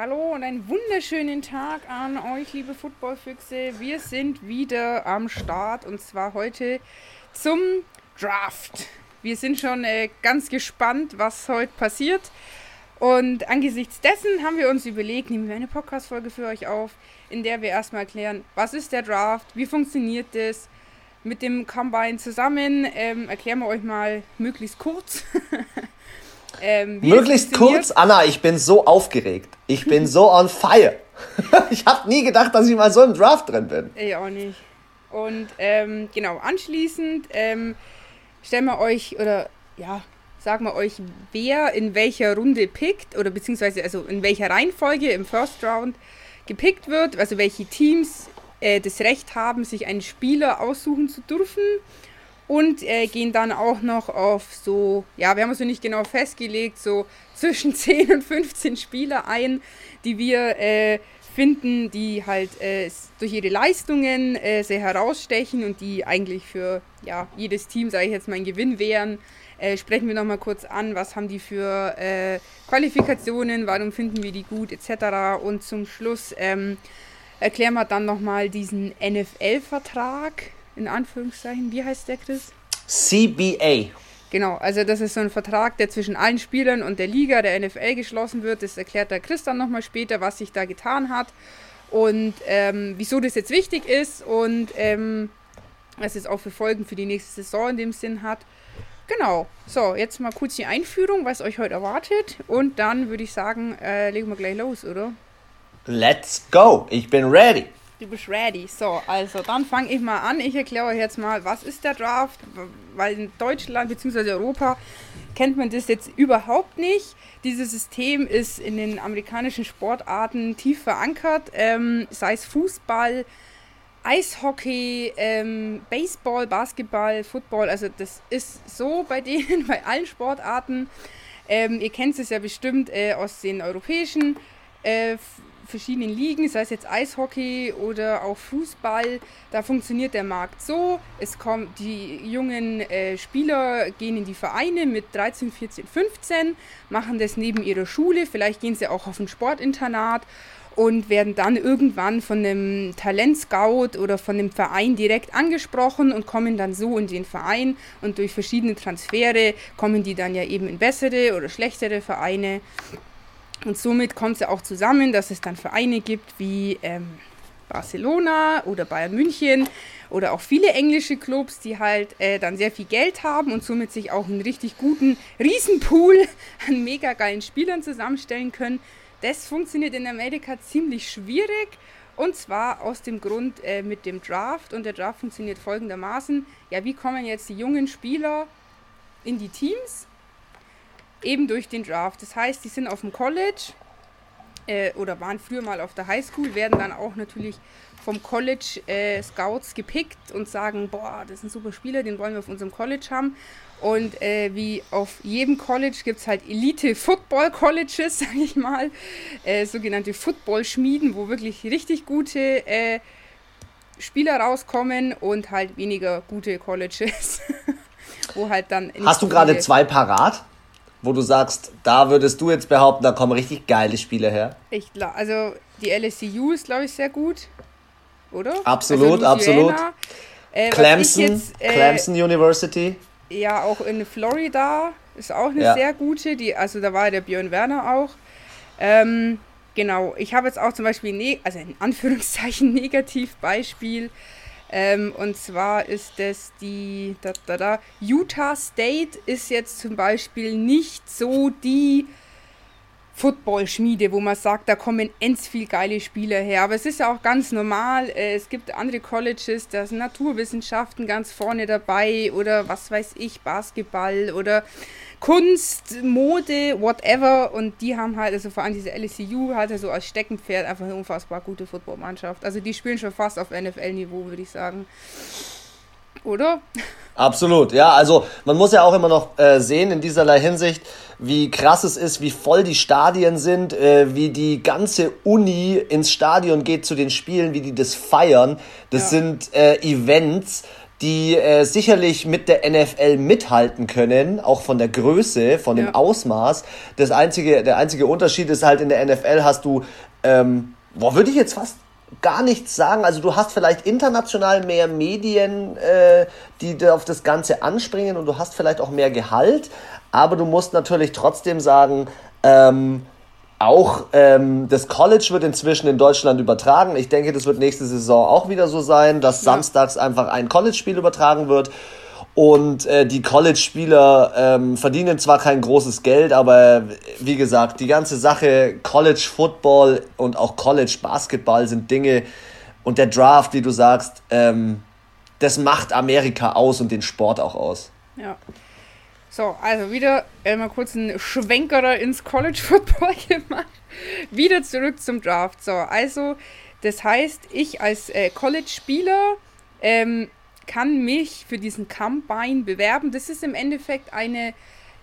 Hallo und einen wunderschönen Tag an euch, liebe Footballfüchse. Wir sind wieder am Start und zwar heute zum Draft. Wir sind schon äh, ganz gespannt, was heute passiert. Und angesichts dessen haben wir uns überlegt, nehmen wir eine Podcast-Folge für euch auf, in der wir erstmal erklären, was ist der Draft, wie funktioniert das, mit dem Combine zusammen. Ähm, erklären wir euch mal möglichst kurz. ähm, möglichst kurz, Anna, ich bin so aufgeregt. Ich bin so on fire. ich habe nie gedacht, dass ich mal so im Draft drin bin. Ich auch nicht. Und ähm, genau, anschließend ähm, stellen wir euch, oder ja, sagen wir euch, wer in welcher Runde pickt, oder beziehungsweise also in welcher Reihenfolge im First Round gepickt wird, also welche Teams äh, das Recht haben, sich einen Spieler aussuchen zu dürfen. Und äh, gehen dann auch noch auf so, ja, wir haben uns noch nicht genau festgelegt, so zwischen 10 und 15 Spieler ein, die wir äh, finden, die halt äh, durch ihre Leistungen äh, sehr herausstechen und die eigentlich für ja, jedes Team, sage ich jetzt mal, ein Gewinn wären. Äh, sprechen wir nochmal kurz an, was haben die für äh, Qualifikationen, warum finden wir die gut, etc. Und zum Schluss ähm, erklären wir dann nochmal diesen NFL-Vertrag, in Anführungszeichen. Wie heißt der, Chris? CBA. Genau, also das ist so ein Vertrag, der zwischen allen Spielern und der Liga, der NFL, geschlossen wird. Das erklärt der Chris dann nochmal später, was sich da getan hat und ähm, wieso das jetzt wichtig ist und ähm, was es auch für Folgen für die nächste Saison in dem Sinn hat. Genau, so, jetzt mal kurz die Einführung, was euch heute erwartet und dann würde ich sagen, äh, legen wir gleich los, oder? Let's go. Ich bin ready. Du bist ready. So, also dann fange ich mal an. Ich erkläre euch jetzt mal, was ist der Draft, weil in Deutschland bzw. Europa kennt man das jetzt überhaupt nicht. Dieses System ist in den amerikanischen Sportarten tief verankert, ähm, sei es Fußball, Eishockey, ähm, Baseball, Basketball, Football. Also das ist so bei denen, bei allen Sportarten. Ähm, ihr kennt es ja bestimmt äh, aus den europäischen äh, verschiedenen Ligen, sei es jetzt Eishockey oder auch Fußball, da funktioniert der Markt so. Es kommt, die jungen äh, Spieler gehen in die Vereine mit 13, 14, 15, machen das neben ihrer Schule, vielleicht gehen sie auch auf ein Sportinternat und werden dann irgendwann von einem Talentscout oder von dem Verein direkt angesprochen und kommen dann so in den Verein und durch verschiedene Transfere kommen die dann ja eben in bessere oder schlechtere Vereine. Und somit kommt es ja auch zusammen, dass es dann Vereine gibt wie ähm, Barcelona oder Bayern München oder auch viele englische Clubs, die halt äh, dann sehr viel Geld haben und somit sich auch einen richtig guten Riesenpool an mega geilen Spielern zusammenstellen können. Das funktioniert in Amerika ziemlich schwierig und zwar aus dem Grund äh, mit dem Draft. Und der Draft funktioniert folgendermaßen: Ja, wie kommen jetzt die jungen Spieler in die Teams? Eben durch den Draft. Das heißt, die sind auf dem College äh, oder waren früher mal auf der Highschool, werden dann auch natürlich vom College äh, Scouts gepickt und sagen, boah, das ist ein super Spieler, den wollen wir auf unserem College haben. Und äh, wie auf jedem College gibt es halt Elite-Football-Colleges, sag ich mal, äh, sogenannte Football-Schmieden, wo wirklich richtig gute äh, Spieler rauskommen und halt weniger gute Colleges, wo halt dann... Hast du gerade zwei parat? Wo du sagst, da würdest du jetzt behaupten, da kommen richtig geile Spiele her? Ich also die LSU ist, glaube ich, sehr gut, oder? Absolut, also absolut. Äh, Clemson, jetzt, äh, Clemson University. Ja, auch in Florida ist auch eine ja. sehr gute. Die, also da war der Björn Werner auch. Ähm, genau, ich habe jetzt auch zum Beispiel, ne also in Anführungszeichen Negativbeispiel. Ähm, und zwar ist das die da, da, da, Utah State ist jetzt zum Beispiel nicht so die Football-Schmiede, wo man sagt, da kommen ends viel geile Spieler her. Aber es ist ja auch ganz normal. Äh, es gibt andere Colleges, da sind Naturwissenschaften ganz vorne dabei oder was weiß ich, Basketball oder Kunst, Mode, whatever. Und die haben halt, also vor allem diese LSU, halt so als Steckenpferd einfach eine unfassbar gute Footballmannschaft. Also die spielen schon fast auf NFL-Niveau, würde ich sagen. Oder? Absolut, ja. Also man muss ja auch immer noch äh, sehen in dieserlei Hinsicht, wie krass es ist, wie voll die Stadien sind, äh, wie die ganze Uni ins Stadion geht zu den Spielen, wie die das feiern. Das ja. sind äh, Events die äh, sicherlich mit der NFL mithalten können, auch von der Größe, von dem ja. Ausmaß. Das einzige, der einzige Unterschied ist halt in der NFL hast du, ähm, boah, würde ich jetzt fast gar nichts sagen. Also du hast vielleicht international mehr Medien, äh, die auf das Ganze anspringen und du hast vielleicht auch mehr Gehalt, aber du musst natürlich trotzdem sagen, ähm, auch ähm, das College wird inzwischen in Deutschland übertragen. Ich denke, das wird nächste Saison auch wieder so sein, dass ja. samstags einfach ein College-Spiel übertragen wird. Und äh, die College-Spieler ähm, verdienen zwar kein großes Geld, aber wie gesagt, die ganze Sache College Football und auch College Basketball sind Dinge und der Draft, wie du sagst, ähm, das macht Amerika aus und den Sport auch aus. Ja. So, also wieder äh, mal kurz einen Schwenkerer ins College Football gemacht. wieder zurück zum Draft. So, also das heißt, ich als äh, College-Spieler ähm, kann mich für diesen Combine bewerben. Das ist im Endeffekt eine,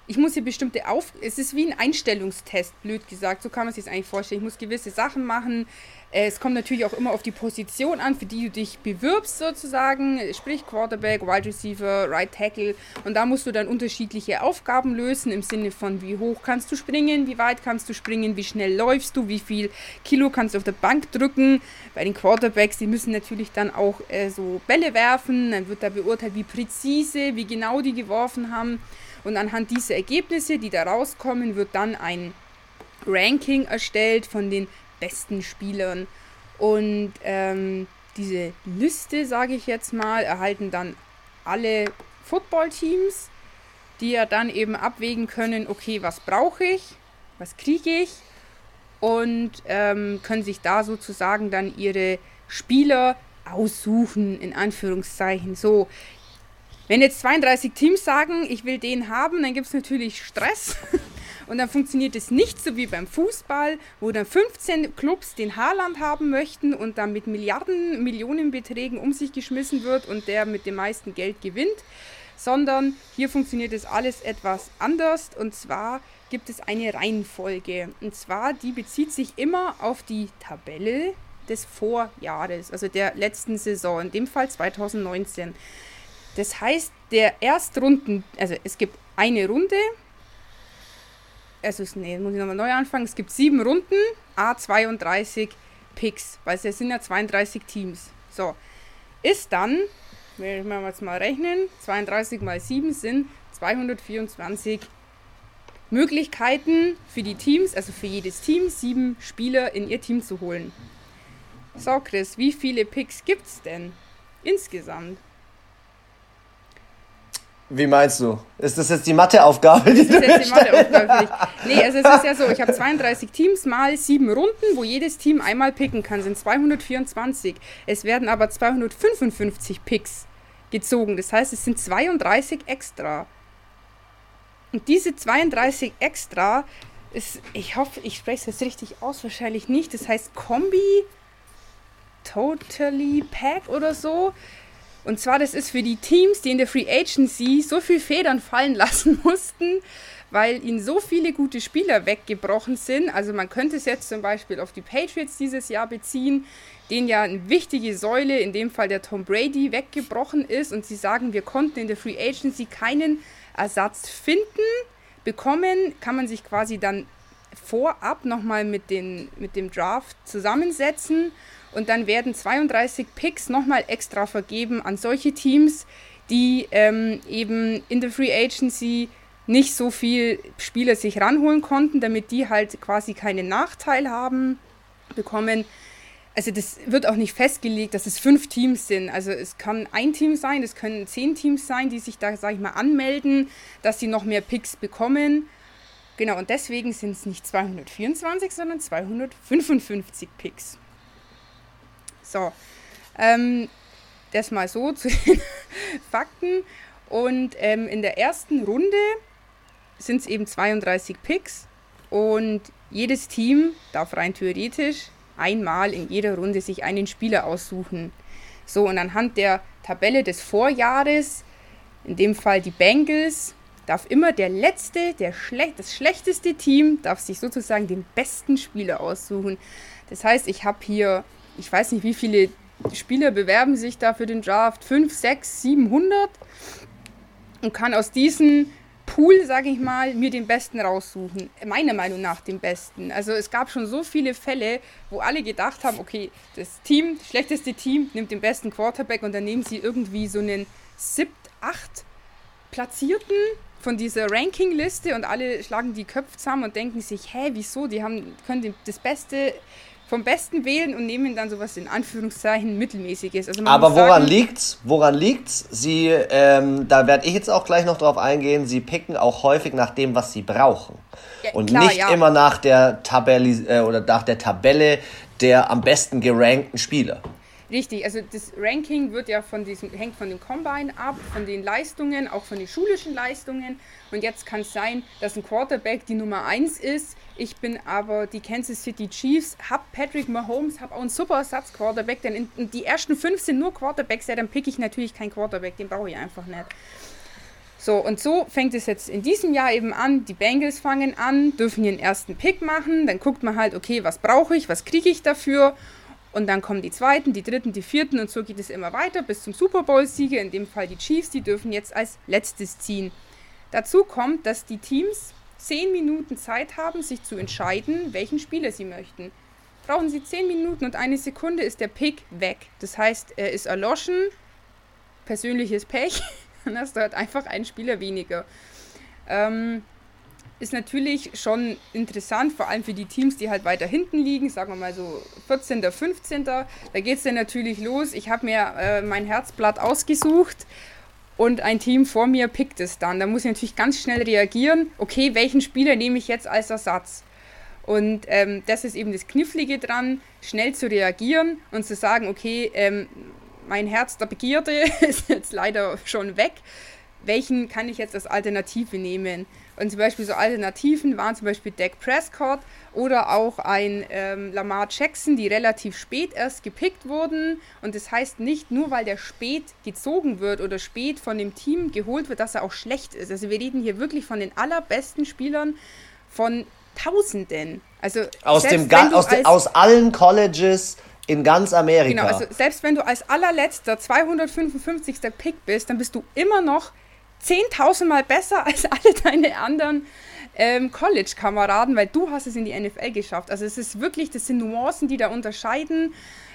ich muss hier bestimmte Auf, es ist wie ein Einstellungstest, blöd gesagt, so kann man sich das eigentlich vorstellen. Ich muss gewisse Sachen machen, äh, es kommt natürlich auch immer auf die Position an, für die du dich bewirbst sozusagen, sprich Quarterback, Wide Receiver, Right Tackle. Und da musst du dann unterschiedliche Aufgaben lösen im Sinne von, wie hoch kannst du springen, wie weit kannst du springen, wie schnell läufst du, wie viel Kilo kannst du auf der Bank drücken. Bei den Quarterbacks, die müssen natürlich dann auch äh, so Bälle werfen, dann wird da beurteilt, wie präzise, wie genau die geworfen haben. Und anhand dieser Ergebnisse, die da rauskommen, wird dann ein Ranking erstellt von den besten Spielern. Und ähm, diese Liste, sage ich jetzt mal, erhalten dann alle Footballteams, die ja dann eben abwägen können, okay, was brauche ich, was kriege ich und ähm, können sich da sozusagen dann ihre Spieler aussuchen, in Anführungszeichen. So, wenn jetzt 32 Teams sagen, ich will den haben, dann gibt es natürlich Stress. Und dann funktioniert es nicht so wie beim Fußball, wo dann 15 Clubs den Haarland haben möchten und dann mit Milliarden, Millionenbeträgen um sich geschmissen wird und der mit dem meisten Geld gewinnt, sondern hier funktioniert es alles etwas anders und zwar gibt es eine Reihenfolge und zwar die bezieht sich immer auf die Tabelle des Vorjahres, also der letzten Saison, in dem Fall 2019. Das heißt, der Erstrunden, also es gibt eine Runde, also nee, muss ich nochmal neu anfangen. Es gibt sieben Runden, A32 Picks, weil es sind ja 32 Teams. So, ist dann, wenn wir jetzt mal rechnen, 32 mal 7 sind 224 Möglichkeiten für die Teams, also für jedes Team, sieben Spieler in ihr Team zu holen. So, Chris, wie viele Picks gibt es denn insgesamt? Wie meinst du? Ist das jetzt die Matheaufgabe, die das ist jetzt die Matheaufgabe für Nee, also es ist ja so, ich habe 32 Teams mal sieben Runden, wo jedes Team einmal picken kann, sind 224. Es werden aber 255 Picks gezogen. Das heißt, es sind 32 extra. Und diese 32 extra ist, ich hoffe, ich spreche es jetzt richtig aus, wahrscheinlich nicht. Das heißt Kombi Totally Pack oder so. Und zwar, das ist für die Teams, die in der Free Agency so viel Federn fallen lassen mussten, weil ihnen so viele gute Spieler weggebrochen sind. Also man könnte es jetzt zum Beispiel auf die Patriots dieses Jahr beziehen, denen ja eine wichtige Säule, in dem Fall der Tom Brady, weggebrochen ist. Und sie sagen, wir konnten in der Free Agency keinen Ersatz finden. Bekommen kann man sich quasi dann vorab nochmal mit, mit dem Draft zusammensetzen und dann werden 32 Picks nochmal extra vergeben an solche Teams, die ähm, eben in der Free Agency nicht so viel Spieler sich ranholen konnten, damit die halt quasi keinen Nachteil haben, bekommen. Also das wird auch nicht festgelegt, dass es fünf Teams sind. Also es kann ein Team sein, es können zehn Teams sein, die sich da, sage ich mal, anmelden, dass sie noch mehr Picks bekommen. Genau, und deswegen sind es nicht 224, sondern 255 Picks. So, ähm, das mal so zu den Fakten. Und ähm, in der ersten Runde sind es eben 32 Picks und jedes Team darf rein theoretisch einmal in jeder Runde sich einen Spieler aussuchen. So, und anhand der Tabelle des Vorjahres, in dem Fall die Bengals, darf immer der letzte, der schle das schlechteste Team, darf sich sozusagen den besten Spieler aussuchen. Das heißt, ich habe hier ich weiß nicht, wie viele Spieler bewerben sich da für den Draft 5, 6, 700 und kann aus diesen Pool, sage ich mal, mir den Besten raussuchen. Meiner Meinung nach den Besten. Also es gab schon so viele Fälle, wo alle gedacht haben, okay, das Team, das schlechteste Team, nimmt den besten Quarterback und dann nehmen sie irgendwie so einen siebt, acht Platzierten von dieser Rankingliste und alle schlagen die Köpfe zusammen und denken sich, hä, wieso? Die haben, können das Beste vom Besten wählen und nehmen dann sowas in Anführungszeichen mittelmäßiges. Also Aber woran sagen, liegt's? Woran liegt's? Sie, ähm, da werde ich jetzt auch gleich noch drauf eingehen. Sie picken auch häufig nach dem, was sie brauchen ja, und klar, nicht ja. immer nach der Tabelle äh, oder nach der Tabelle der am besten gerankten Spieler. Richtig, also das Ranking wird ja von diesem, hängt von dem Combine ab, von den Leistungen, auch von den schulischen Leistungen. Und jetzt kann es sein, dass ein Quarterback die Nummer 1 ist. Ich bin aber die Kansas City Chiefs, hab Patrick Mahomes, hab auch einen super Ersatz-Quarterback, denn in, in die ersten fünf sind nur Quarterbacks, ja, dann pick ich natürlich keinen Quarterback, den brauche ich einfach nicht. So, und so fängt es jetzt in diesem Jahr eben an. Die Bengals fangen an, dürfen ihren ersten Pick machen. Dann guckt man halt, okay, was brauche ich, was kriege ich dafür? Und dann kommen die zweiten, die dritten, die vierten und so geht es immer weiter bis zum Super Bowl-Sieger, in dem Fall die Chiefs, die dürfen jetzt als letztes ziehen. Dazu kommt, dass die Teams zehn Minuten Zeit haben, sich zu entscheiden, welchen Spieler sie möchten. Brauchen sie zehn Minuten und eine Sekunde ist der Pick weg. Das heißt, er ist erloschen, persönliches Pech, dann hast du halt einfach einen Spieler weniger. Ähm, ist natürlich schon interessant, vor allem für die Teams, die halt weiter hinten liegen, sagen wir mal so 14., 15. Da geht es dann natürlich los. Ich habe mir äh, mein Herzblatt ausgesucht und ein Team vor mir pickt es dann. Da muss ich natürlich ganz schnell reagieren. Okay, welchen Spieler nehme ich jetzt als Ersatz? Und ähm, das ist eben das Knifflige dran, schnell zu reagieren und zu sagen, okay, ähm, mein Herz der Begierde ist jetzt leider schon weg. Welchen kann ich jetzt als Alternative nehmen? Und zum Beispiel so Alternativen waren zum Beispiel Dak Prescott oder auch ein ähm, Lamar Jackson, die relativ spät erst gepickt wurden. Und das heißt nicht nur, weil der spät gezogen wird oder spät von dem Team geholt wird, dass er auch schlecht ist. Also wir reden hier wirklich von den allerbesten Spielern von Tausenden. Also aus, dem aus, de, aus allen Colleges in ganz Amerika. Genau, also selbst wenn du als allerletzter 255. Pick bist, dann bist du immer noch 10.000 Mal besser als alle deine anderen ähm, College-Kameraden, weil du hast es in die NFL geschafft. Also es ist wirklich, das sind Nuancen, die da unterscheiden.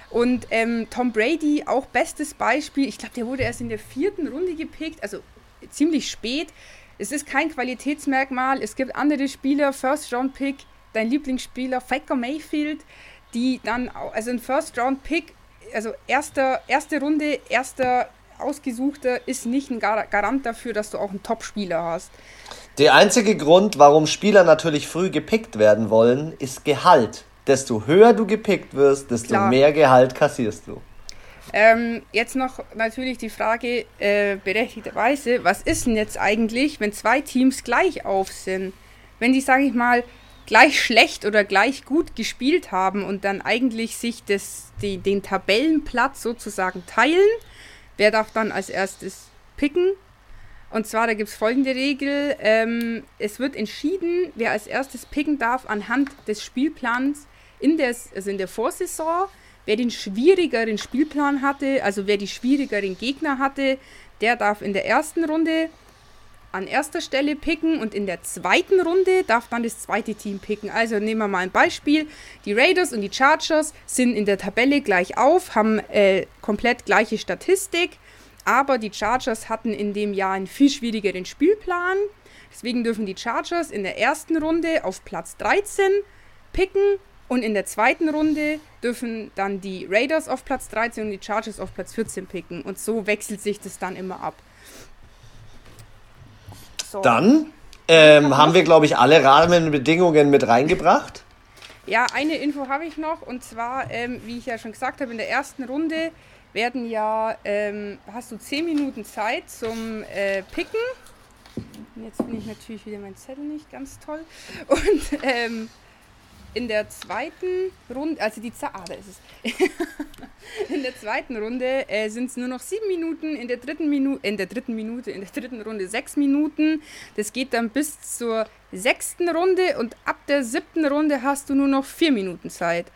Und ähm, Tom Brady, auch bestes Beispiel. Ich glaube, der wurde erst in der vierten Runde gepickt, also ziemlich spät. Es ist kein Qualitätsmerkmal. Es gibt andere Spieler, First-Round-Pick, dein Lieblingsspieler, Faker Mayfield, die dann, also ein First-Round-Pick, also erster, erste Runde, erster ausgesuchter ist nicht ein Garant dafür, dass du auch einen Top-Spieler hast. Der einzige Grund, warum Spieler natürlich früh gepickt werden wollen, ist Gehalt. Desto höher du gepickt wirst, desto Klar. mehr Gehalt kassierst du. Ähm, jetzt noch natürlich die Frage äh, berechtigterweise, was ist denn jetzt eigentlich, wenn zwei Teams gleich auf sind? Wenn die, sage ich mal, gleich schlecht oder gleich gut gespielt haben und dann eigentlich sich das, die, den Tabellenplatz sozusagen teilen, Wer darf dann als erstes picken? Und zwar, da gibt es folgende Regel. Ähm, es wird entschieden, wer als erstes picken darf anhand des Spielplans in der, also in der Vorsaison. Wer den schwierigeren Spielplan hatte, also wer die schwierigeren Gegner hatte, der darf in der ersten Runde an erster Stelle picken und in der zweiten Runde darf dann das zweite Team picken. Also nehmen wir mal ein Beispiel. Die Raiders und die Chargers sind in der Tabelle gleich auf, haben äh, komplett gleiche Statistik, aber die Chargers hatten in dem Jahr einen viel schwierigeren Spielplan. Deswegen dürfen die Chargers in der ersten Runde auf Platz 13 picken und in der zweiten Runde dürfen dann die Raiders auf Platz 13 und die Chargers auf Platz 14 picken. Und so wechselt sich das dann immer ab. So. Dann ähm, haben wir, glaube ich, alle Rahmenbedingungen mit reingebracht. Ja, eine Info habe ich noch und zwar, ähm, wie ich ja schon gesagt habe, in der ersten Runde werden ja, ähm, hast du 10 Minuten Zeit zum äh, Picken. Jetzt finde ich natürlich wieder mein Zettel nicht ganz toll. Und ähm, in der zweiten Runde, also die Zahl, ah, da ist es. in der zweiten Runde äh, sind es nur noch sieben Minuten, in der dritten Minute, in der dritten Minute, in der dritten Runde sechs Minuten. Das geht dann bis zur sechsten Runde und ab der siebten Runde hast du nur noch vier Minuten Zeit.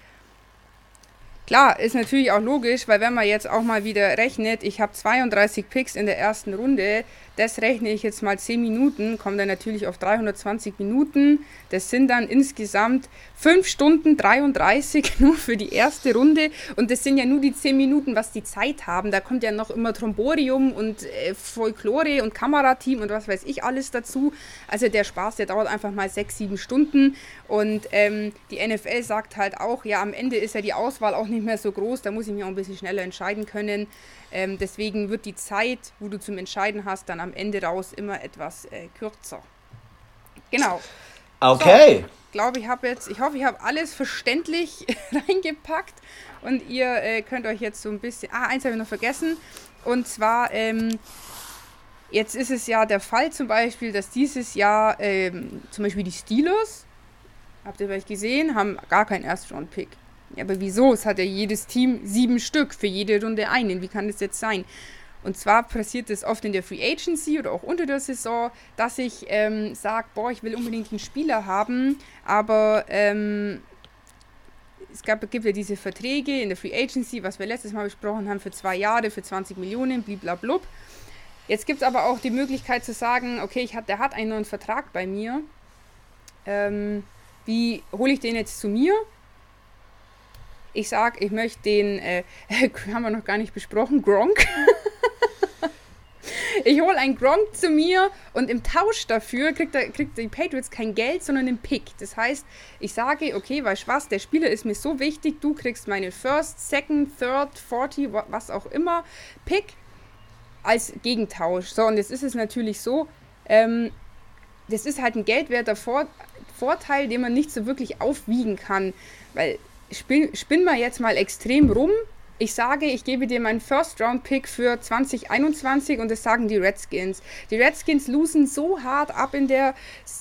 Klar, ist natürlich auch logisch, weil wenn man jetzt auch mal wieder rechnet, ich habe 32 Picks in der ersten Runde, das rechne ich jetzt mal 10 Minuten, kommt dann natürlich auf 320 Minuten. Das sind dann insgesamt 5 Stunden 33 nur für die erste Runde. Und das sind ja nur die 10 Minuten, was die Zeit haben. Da kommt ja noch immer Tromborium und äh, Folklore und Kamerateam und was weiß ich alles dazu. Also der Spaß, der dauert einfach mal 6, 7 Stunden. Und ähm, die NFL sagt halt auch, ja, am Ende ist ja die Auswahl auch nicht mehr so groß. Da muss ich mich auch ein bisschen schneller entscheiden können. Ähm, deswegen wird die Zeit, wo du zum Entscheiden hast, dann am Ende raus immer etwas äh, kürzer. Genau. Okay. So, glaube ich habe jetzt, ich hoffe, ich habe alles verständlich reingepackt und ihr äh, könnt euch jetzt so ein bisschen. Ah, eins habe ich noch vergessen. Und zwar, ähm, jetzt ist es ja der Fall zum Beispiel, dass dieses Jahr ähm, zum Beispiel die Steelers, habt ihr vielleicht gesehen, haben gar keinen Erstruund-Pick. Ja, aber wieso? Es hat ja jedes Team sieben Stück für jede Runde einen. Wie kann das jetzt sein? Und zwar passiert es oft in der Free Agency oder auch unter der Saison, dass ich ähm, sage, boah, ich will unbedingt einen Spieler haben, aber ähm, es gab, gibt ja diese Verträge in der Free Agency, was wir letztes Mal besprochen haben, für zwei Jahre, für 20 Millionen, bliblablub. Jetzt gibt es aber auch die Möglichkeit zu sagen, okay, ich hat, der hat einen neuen Vertrag bei mir. Ähm, wie hole ich den jetzt zu mir? Ich sage, ich möchte den, äh, haben wir noch gar nicht besprochen, Gronk. ich hole einen Gronk zu mir und im Tausch dafür kriegt, er, kriegt die Patriots kein Geld, sondern einen Pick. Das heißt, ich sage, okay, weißt du was, der Spieler ist mir so wichtig, du kriegst meine First, Second, Third, 40, was auch immer, Pick als Gegentausch. So, und jetzt ist es natürlich so, ähm, das ist halt ein geldwerter Vor Vorteil, den man nicht so wirklich aufwiegen kann, weil spinn, spinn mal jetzt mal extrem rum. Ich sage, ich gebe dir meinen First-Round-Pick für 2021 und das sagen die Redskins. Die Redskins losen so hart ab in der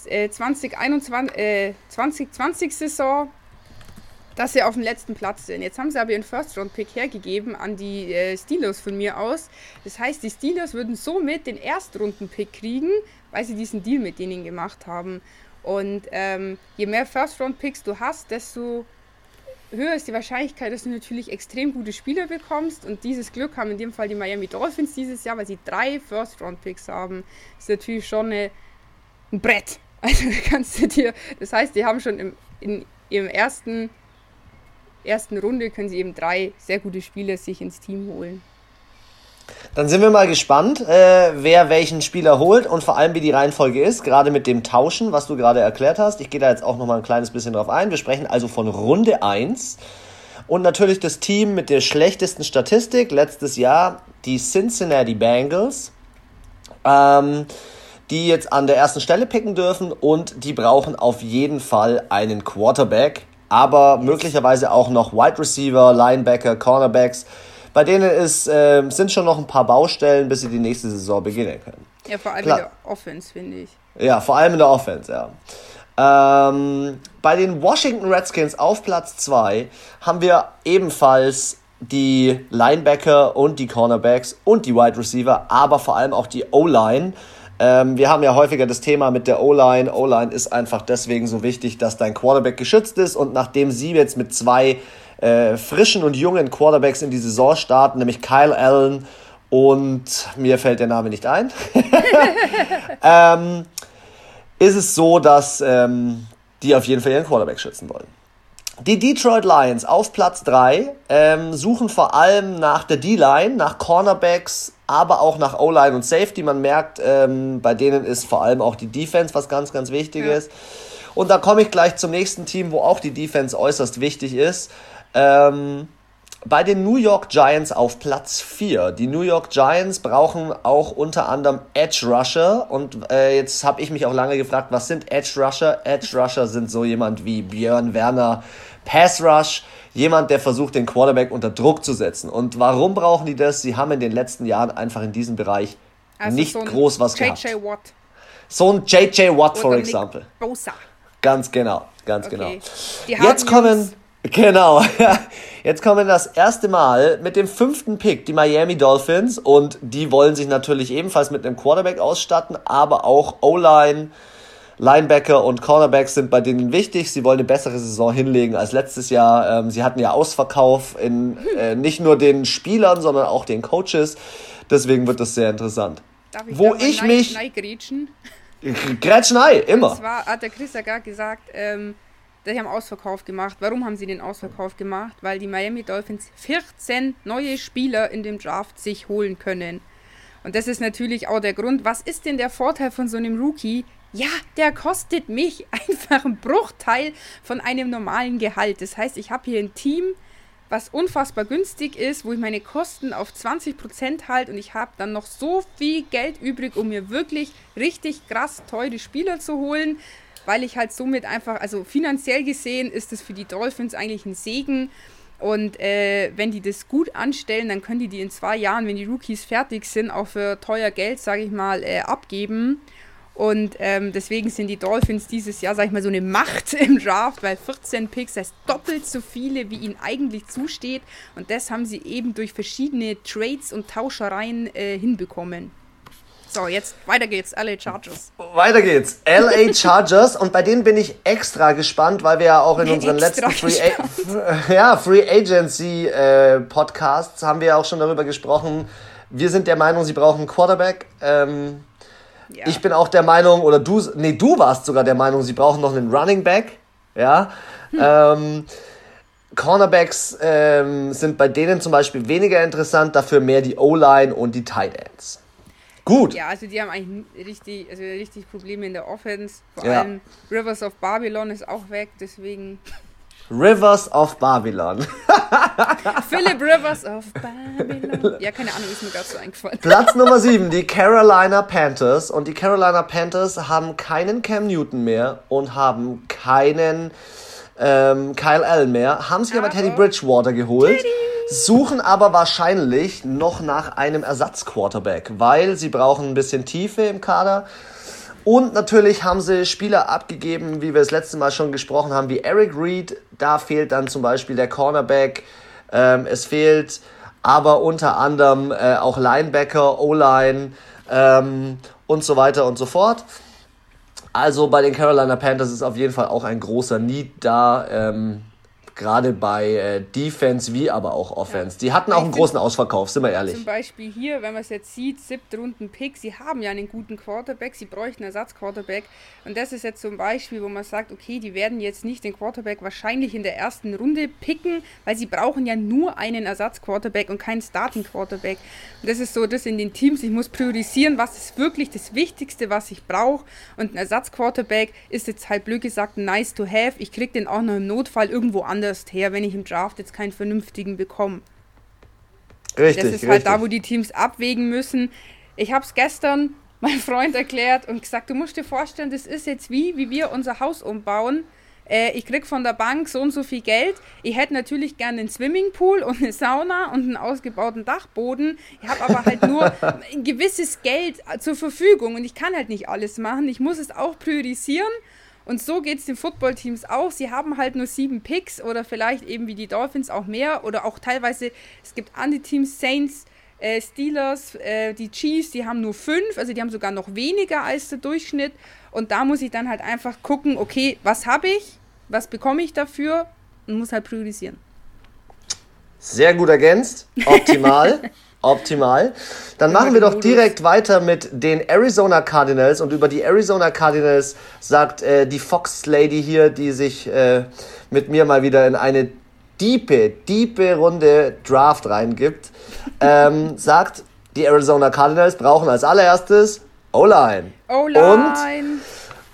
äh, 2021, äh, 2020-Saison, dass sie auf dem letzten Platz sind. Jetzt haben sie aber ihren First-Round-Pick hergegeben an die äh, Steelers von mir aus. Das heißt, die Steelers würden somit den Erstrunden-Pick kriegen, weil sie diesen Deal mit denen gemacht haben. Und ähm, je mehr First-Round-Picks du hast, desto höher ist die Wahrscheinlichkeit, dass du natürlich extrem gute Spieler bekommst. Und dieses Glück haben in dem Fall die Miami Dolphins dieses Jahr, weil sie drei First-Round-Picks haben. Das ist natürlich schon eine, ein Brett. Also kannst du dir, das heißt, die haben schon im, in ihrem ersten, ersten Runde können sie eben drei sehr gute Spieler sich ins Team holen. Dann sind wir mal gespannt, äh, wer welchen Spieler holt und vor allem, wie die Reihenfolge ist, gerade mit dem Tauschen, was du gerade erklärt hast. Ich gehe da jetzt auch noch mal ein kleines bisschen drauf ein. Wir sprechen also von Runde 1 und natürlich das Team mit der schlechtesten Statistik letztes Jahr, die Cincinnati Bengals, ähm, die jetzt an der ersten Stelle picken dürfen und die brauchen auf jeden Fall einen Quarterback, aber möglicherweise auch noch Wide Receiver, Linebacker, Cornerbacks bei denen ist, äh, sind schon noch ein paar Baustellen, bis sie die nächste Saison beginnen können. Ja, vor allem Klar. in der Offense, finde ich. Ja, vor allem in der Offense, ja. Ähm, bei den Washington Redskins auf Platz 2 haben wir ebenfalls die Linebacker und die Cornerbacks und die Wide Receiver, aber vor allem auch die O-Line. Ähm, wir haben ja häufiger das Thema mit der O-Line. O-Line ist einfach deswegen so wichtig, dass dein Quarterback geschützt ist und nachdem sie jetzt mit zwei äh, frischen und jungen Quarterbacks in die Saison starten, nämlich Kyle Allen und mir fällt der Name nicht ein, ähm, ist es so, dass ähm, die auf jeden Fall ihren Quarterback schützen wollen. Die Detroit Lions auf Platz 3 ähm, suchen vor allem nach der D-Line, nach Cornerbacks, aber auch nach O-Line und Safety. Man merkt, ähm, bei denen ist vor allem auch die Defense was ganz, ganz wichtig ja. ist. Und da komme ich gleich zum nächsten Team, wo auch die Defense äußerst wichtig ist. Ähm, bei den New York Giants auf Platz 4. Die New York Giants brauchen auch unter anderem Edge Rusher. Und äh, jetzt habe ich mich auch lange gefragt, was sind Edge Rusher? Edge Rusher sind so jemand wie Björn Werner, Pass Rush, jemand, der versucht, den Quarterback unter Druck zu setzen. Und warum brauchen die das? Sie haben in den letzten Jahren einfach in diesem Bereich also nicht so groß was gehabt. JJ Watt. So ein JJ Watt, for example. Bosa. Ganz genau, ganz okay. genau. Jetzt kommen. Genau. Jetzt kommen wir das erste Mal mit dem fünften Pick, die Miami Dolphins. Und die wollen sich natürlich ebenfalls mit einem Quarterback ausstatten, aber auch O-Line, Linebacker und Cornerbacks sind bei denen wichtig. Sie wollen eine bessere Saison hinlegen als letztes Jahr. Ähm, sie hatten ja Ausverkauf in äh, nicht nur den Spielern, sondern auch den Coaches. Deswegen wird das sehr interessant. Darf ich Wo ich mich. Gretchen? Gretschnei, immer. Und zwar hat der Chris ja gerade gesagt, ähm, die haben Ausverkauf gemacht. Warum haben sie den Ausverkauf gemacht? Weil die Miami Dolphins 14 neue Spieler in dem Draft sich holen können. Und das ist natürlich auch der Grund. Was ist denn der Vorteil von so einem Rookie? Ja, der kostet mich einfach einen Bruchteil von einem normalen Gehalt. Das heißt, ich habe hier ein Team, was unfassbar günstig ist, wo ich meine Kosten auf 20% halte und ich habe dann noch so viel Geld übrig, um mir wirklich richtig krass teure Spieler zu holen, weil ich halt somit einfach, also finanziell gesehen ist das für die Dolphins eigentlich ein Segen. Und äh, wenn die das gut anstellen, dann können die die in zwei Jahren, wenn die Rookies fertig sind, auch für teuer Geld, sage ich mal, äh, abgeben. Und ähm, deswegen sind die Dolphins dieses Jahr, sag ich mal, so eine Macht im Draft, weil 14 Picks heißt doppelt so viele, wie ihnen eigentlich zusteht. Und das haben sie eben durch verschiedene Trades und Tauschereien äh, hinbekommen. So, jetzt weiter geht's. LA Chargers. Weiter geht's. LA Chargers. und bei denen bin ich extra gespannt, weil wir ja auch in unseren letzten Free, A ja, Free Agency äh, Podcasts haben wir ja auch schon darüber gesprochen. Wir sind der Meinung, sie brauchen einen Quarterback. Ähm, ja. Ich bin auch der Meinung, oder du, nee, du warst sogar der Meinung, sie brauchen noch einen Running Back. Ja. Hm. Ähm, Cornerbacks ähm, sind bei denen zum Beispiel weniger interessant, dafür mehr die O-Line und die Tight Ends. Gut. Ja, also die haben eigentlich richtig, also richtig Probleme in der Offense. Vor ja. allem Rivers of Babylon ist auch weg, deswegen. Rivers of Babylon. Philip Rivers of Babylon. Ja, keine Ahnung, ist mir gerade so eingefallen. Platz Nummer 7, die Carolina Panthers. Und die Carolina Panthers haben keinen Cam Newton mehr und haben keinen ähm, Kyle Allen mehr. Haben sich aber, aber Teddy Bridgewater geholt. Teddy suchen aber wahrscheinlich noch nach einem Ersatzquarterback, weil sie brauchen ein bisschen Tiefe im Kader. Und natürlich haben sie Spieler abgegeben, wie wir das letzte Mal schon gesprochen haben, wie Eric Reed. Da fehlt dann zum Beispiel der Cornerback. Ähm, es fehlt aber unter anderem äh, auch Linebacker, O-Line ähm, und so weiter und so fort. Also bei den Carolina Panthers ist auf jeden Fall auch ein großer Need da. Ähm, gerade bei äh, Defense wie aber auch Offense. Ja. Die hatten auch einen großen Ausverkauf, sind wir ehrlich. Zum Beispiel hier, wenn man es jetzt sieht, siebte Runden Pick, sie haben ja einen guten Quarterback, sie bräuchten einen Ersatzquarterback. Und das ist jetzt zum Beispiel, wo man sagt, okay, die werden jetzt nicht den Quarterback wahrscheinlich in der ersten Runde picken, weil sie brauchen ja nur einen Ersatzquarterback und keinen Starting Quarterback. Und das ist so das in den Teams, ich muss priorisieren, was ist wirklich das Wichtigste, was ich brauche. Und ein Ersatzquarterback ist jetzt halt blöd gesagt nice to have. Ich kriege den auch noch im Notfall irgendwo anders anders her, wenn ich im Draft jetzt keinen vernünftigen bekomme. Richtig. Das ist halt richtig. da, wo die Teams abwägen müssen. Ich habe es gestern meinem Freund erklärt und gesagt, du musst dir vorstellen, das ist jetzt wie, wie wir unser Haus umbauen. Äh, ich krieg von der Bank so und so viel Geld. Ich hätte natürlich gerne einen Swimmingpool und eine Sauna und einen ausgebauten Dachboden. Ich habe aber halt nur ein gewisses Geld zur Verfügung und ich kann halt nicht alles machen. Ich muss es auch priorisieren und so geht es den Footballteams auch. Sie haben halt nur sieben Picks oder vielleicht eben wie die Dolphins auch mehr oder auch teilweise, es gibt andere Teams, Saints, äh, Steelers, äh, die Chiefs, die haben nur fünf, also die haben sogar noch weniger als der Durchschnitt. Und da muss ich dann halt einfach gucken, okay, was habe ich, was bekomme ich dafür und muss halt priorisieren. Sehr gut ergänzt, optimal. Optimal. Dann machen wir doch direkt weiter mit den Arizona Cardinals. Und über die Arizona Cardinals sagt äh, die Fox Lady hier, die sich äh, mit mir mal wieder in eine diepe, diepe Runde Draft reingibt, ähm, sagt, die Arizona Cardinals brauchen als allererstes O-Line. O-Line. Und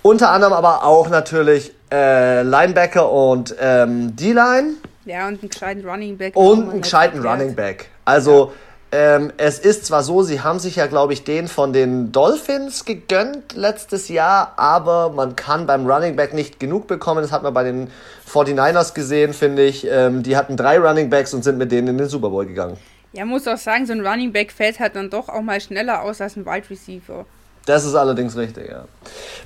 unter anderem aber auch natürlich äh, Linebacker und ähm, D-Line. Ja, und einen gescheiten Running Back. Und einen gescheiten Running Back. Also, ja ähm, es ist zwar so, sie haben sich ja, glaube ich, den von den Dolphins gegönnt letztes Jahr, aber man kann beim Running Back nicht genug bekommen. Das hat man bei den 49ers gesehen, finde ich. Ähm, die hatten drei Running Backs und sind mit denen in den Super Bowl gegangen. Ja, muss auch sagen, so ein Running Back fällt halt dann doch auch mal schneller aus als ein Wide Receiver. Das ist allerdings richtig, ja.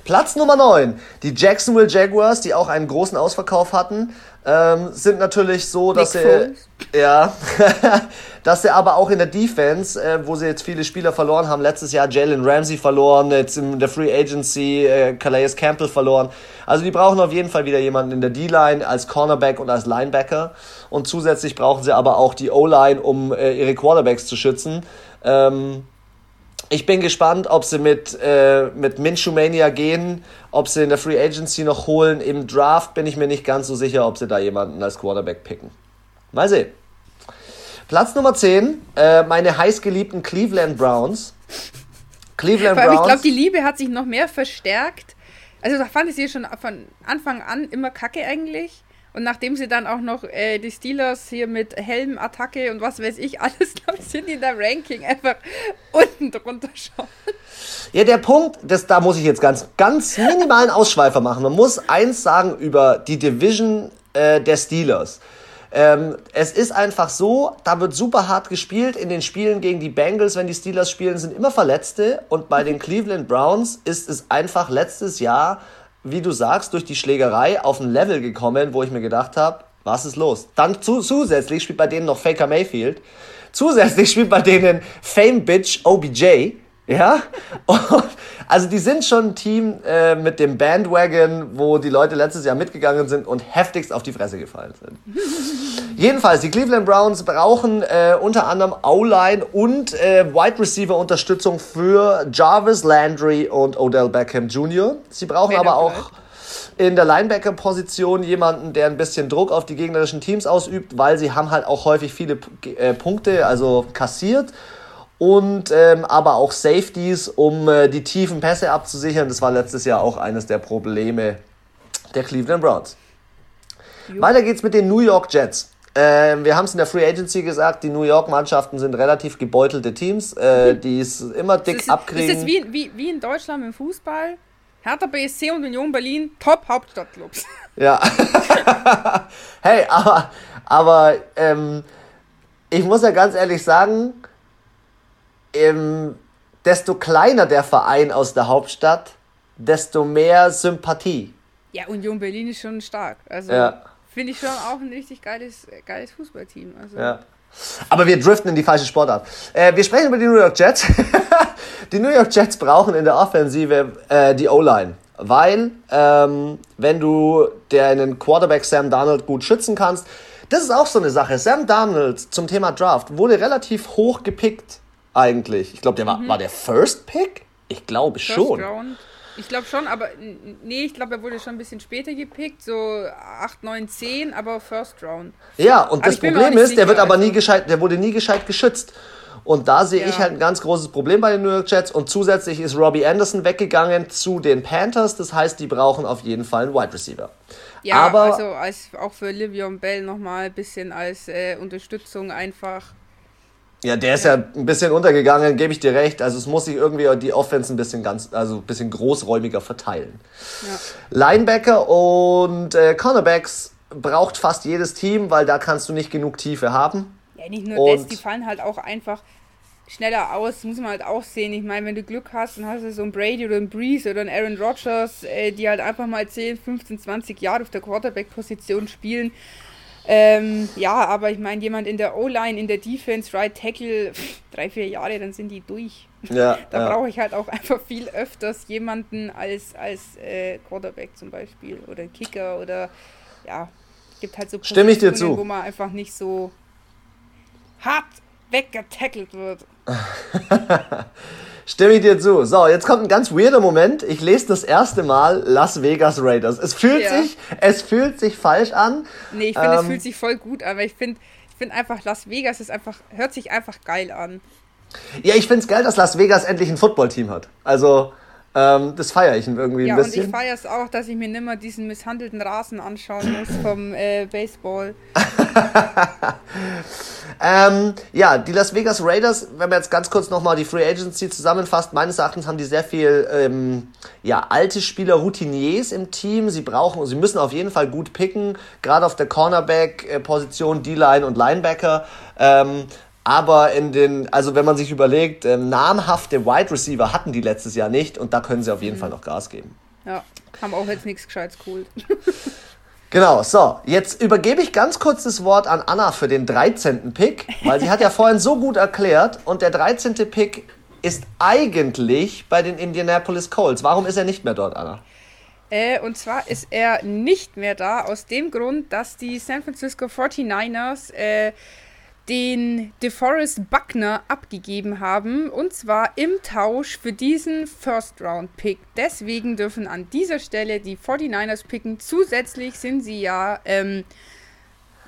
Platz Nummer 9. Die Jacksonville Jaguars, die auch einen großen Ausverkauf hatten, ähm, sind natürlich so, dass Nick sie. Foles. Ja. dass sie aber auch in der Defense, äh, wo sie jetzt viele Spieler verloren haben, letztes Jahr Jalen Ramsey verloren, jetzt in der Free Agency äh, Calais Campbell verloren. Also die brauchen auf jeden Fall wieder jemanden in der D-Line als Cornerback und als Linebacker. Und zusätzlich brauchen sie aber auch die O-Line, um äh, ihre Quarterbacks zu schützen. Ähm, ich bin gespannt, ob sie mit, äh, mit Minshew Mania gehen, ob sie in der Free Agency noch holen. Im Draft bin ich mir nicht ganz so sicher, ob sie da jemanden als Quarterback picken. Mal sehen. Platz Nummer 10, äh, meine heißgeliebten Cleveland Browns. Cleveland Browns. Ich glaube, die Liebe hat sich noch mehr verstärkt. Also da fand ich sie schon von Anfang an immer kacke eigentlich. Und nachdem sie dann auch noch äh, die Steelers hier mit Helmattacke und was weiß ich alles, glaube ich, sind die in der Ranking einfach unten drunter schauen. Ja, der Punkt, das, da muss ich jetzt ganz, ganz minimalen Ausschweifer machen. Man muss eins sagen über die Division äh, der Steelers. Ähm, es ist einfach so, da wird super hart gespielt. In den Spielen gegen die Bengals, wenn die Steelers spielen, sind immer Verletzte. Und bei den Cleveland Browns ist es einfach letztes Jahr wie du sagst, durch die Schlägerei auf ein Level gekommen, wo ich mir gedacht habe, was ist los? Dann zu, zusätzlich spielt bei denen noch Faker Mayfield. Zusätzlich spielt bei denen Fame Bitch OBJ. Ja? Und, also die sind schon ein Team äh, mit dem Bandwagon, wo die Leute letztes Jahr mitgegangen sind und heftigst auf die Fresse gefallen sind. Jedenfalls, die Cleveland Browns brauchen äh, unter anderem O-Line und äh, Wide Receiver Unterstützung für Jarvis Landry und Odell Beckham Jr. Sie brauchen aber auch in der Linebacker-Position jemanden, der ein bisschen Druck auf die gegnerischen Teams ausübt, weil sie haben halt auch häufig viele äh, Punkte, also kassiert und ähm, aber auch Safeties, um äh, die tiefen Pässe abzusichern. Das war letztes Jahr auch eines der Probleme der Cleveland Browns. Jo. Weiter geht's mit den New York Jets. Äh, wir haben es in der Free Agency gesagt, die New York-Mannschaften sind relativ gebeutelte Teams, äh, mhm. die es immer dick ist, abkriegen. Das ist wie, wie, wie in Deutschland im Fußball. Hertha BSC und Union Berlin, Top-Hauptstadtclubs. Ja. hey, aber, aber ähm, ich muss ja ganz ehrlich sagen, ähm, desto kleiner der Verein aus der Hauptstadt, desto mehr Sympathie. Ja, Union Berlin ist schon stark. Also ja. Finde ich schon auch ein richtig geiles, geiles Fußballteam. Also. Ja. Aber wir driften in die falsche Sportart. Äh, wir sprechen über die New York Jets. die New York Jets brauchen in der Offensive äh, die O-Line. Weil, ähm, wenn du deinen Quarterback Sam Darnold gut schützen kannst, das ist auch so eine Sache. Sam Darnold zum Thema Draft wurde relativ hoch gepickt eigentlich. Ich glaube, der war, mhm. war der First Pick? Ich glaube schon. Round. Ich glaube schon, aber nee, ich glaube, er wurde schon ein bisschen später gepickt, so 8, 9, 10, aber First Round. Ja, und aber das Problem ist, sicher, der wird aber also nie gescheit, der wurde nie gescheit geschützt. Und da sehe ja. ich halt ein ganz großes Problem bei den New York Jets. Und zusätzlich ist Robbie Anderson weggegangen zu den Panthers. Das heißt, die brauchen auf jeden Fall einen Wide Receiver. Ja, aber also als, auch für Livion Bell nochmal ein bisschen als äh, Unterstützung einfach. Ja, der ist ja. ein bisschen untergegangen, gebe ich dir recht. Also es muss sich irgendwie die Offense ein bisschen ganz, also ein bisschen großräumiger verteilen. Ja. Linebacker und äh, Cornerbacks braucht fast jedes Team, weil da kannst du nicht genug Tiefe haben. Ja, nicht nur und das, die fallen halt auch einfach schneller aus, muss man halt auch sehen. Ich meine, wenn du Glück hast, dann hast du so einen Brady oder einen Breeze oder einen Aaron Rodgers, äh, die halt einfach mal 10, 15, 20 Jahre auf der Quarterback-Position spielen ähm, ja, aber ich meine, jemand in der O-Line, in der Defense, Right Tackle, drei, vier Jahre, dann sind die durch. Ja, da ja. brauche ich halt auch einfach viel öfters jemanden als, als äh, Quarterback zum Beispiel oder Kicker oder ja, gibt halt so Stimme ich dir zu. wo man einfach nicht so hart weggetackelt wird. Stimme ich dir zu. So, jetzt kommt ein ganz weirder Moment. Ich lese das erste Mal Las Vegas Raiders. Es fühlt ja. sich, es fühlt sich falsch an. Nee, ich finde, ähm, es fühlt sich voll gut an, weil ich finde, ich finde einfach Las Vegas ist einfach, hört sich einfach geil an. Ja, ich finde es geil, dass Las Vegas endlich ein Footballteam hat. Also, ähm, das feiere ich irgendwie ja, ein bisschen. Ja, und ich feiere es auch, dass ich mir nimmer diesen misshandelten Rasen anschauen muss vom äh, Baseball. ähm, ja, die Las Vegas Raiders, wenn man jetzt ganz kurz nochmal die Free Agency zusammenfasst, meines Erachtens haben die sehr viel ähm, ja, alte Spieler, Routiniers im Team. Sie brauchen, sie müssen auf jeden Fall gut picken, gerade auf der Cornerback-Position, D-Line und Linebacker. Ähm, Aber in den, also wenn man sich überlegt, ähm, namhafte Wide Receiver hatten die letztes Jahr nicht und da können sie auf jeden mhm. Fall noch Gas geben. Ja, haben auch jetzt nichts Gescheites geholt. Genau, so, jetzt übergebe ich ganz kurz das Wort an Anna für den 13. Pick, weil sie hat ja vorhin so gut erklärt und der 13. Pick ist eigentlich bei den Indianapolis Colts. Warum ist er nicht mehr dort, Anna? Äh, und zwar ist er nicht mehr da, aus dem Grund, dass die San Francisco 49ers äh, den DeForest Buckner abgegeben haben. Und zwar im Tausch für diesen First-Round-Pick. Deswegen dürfen an dieser Stelle die 49ers picken. Zusätzlich sind sie ja, ähm,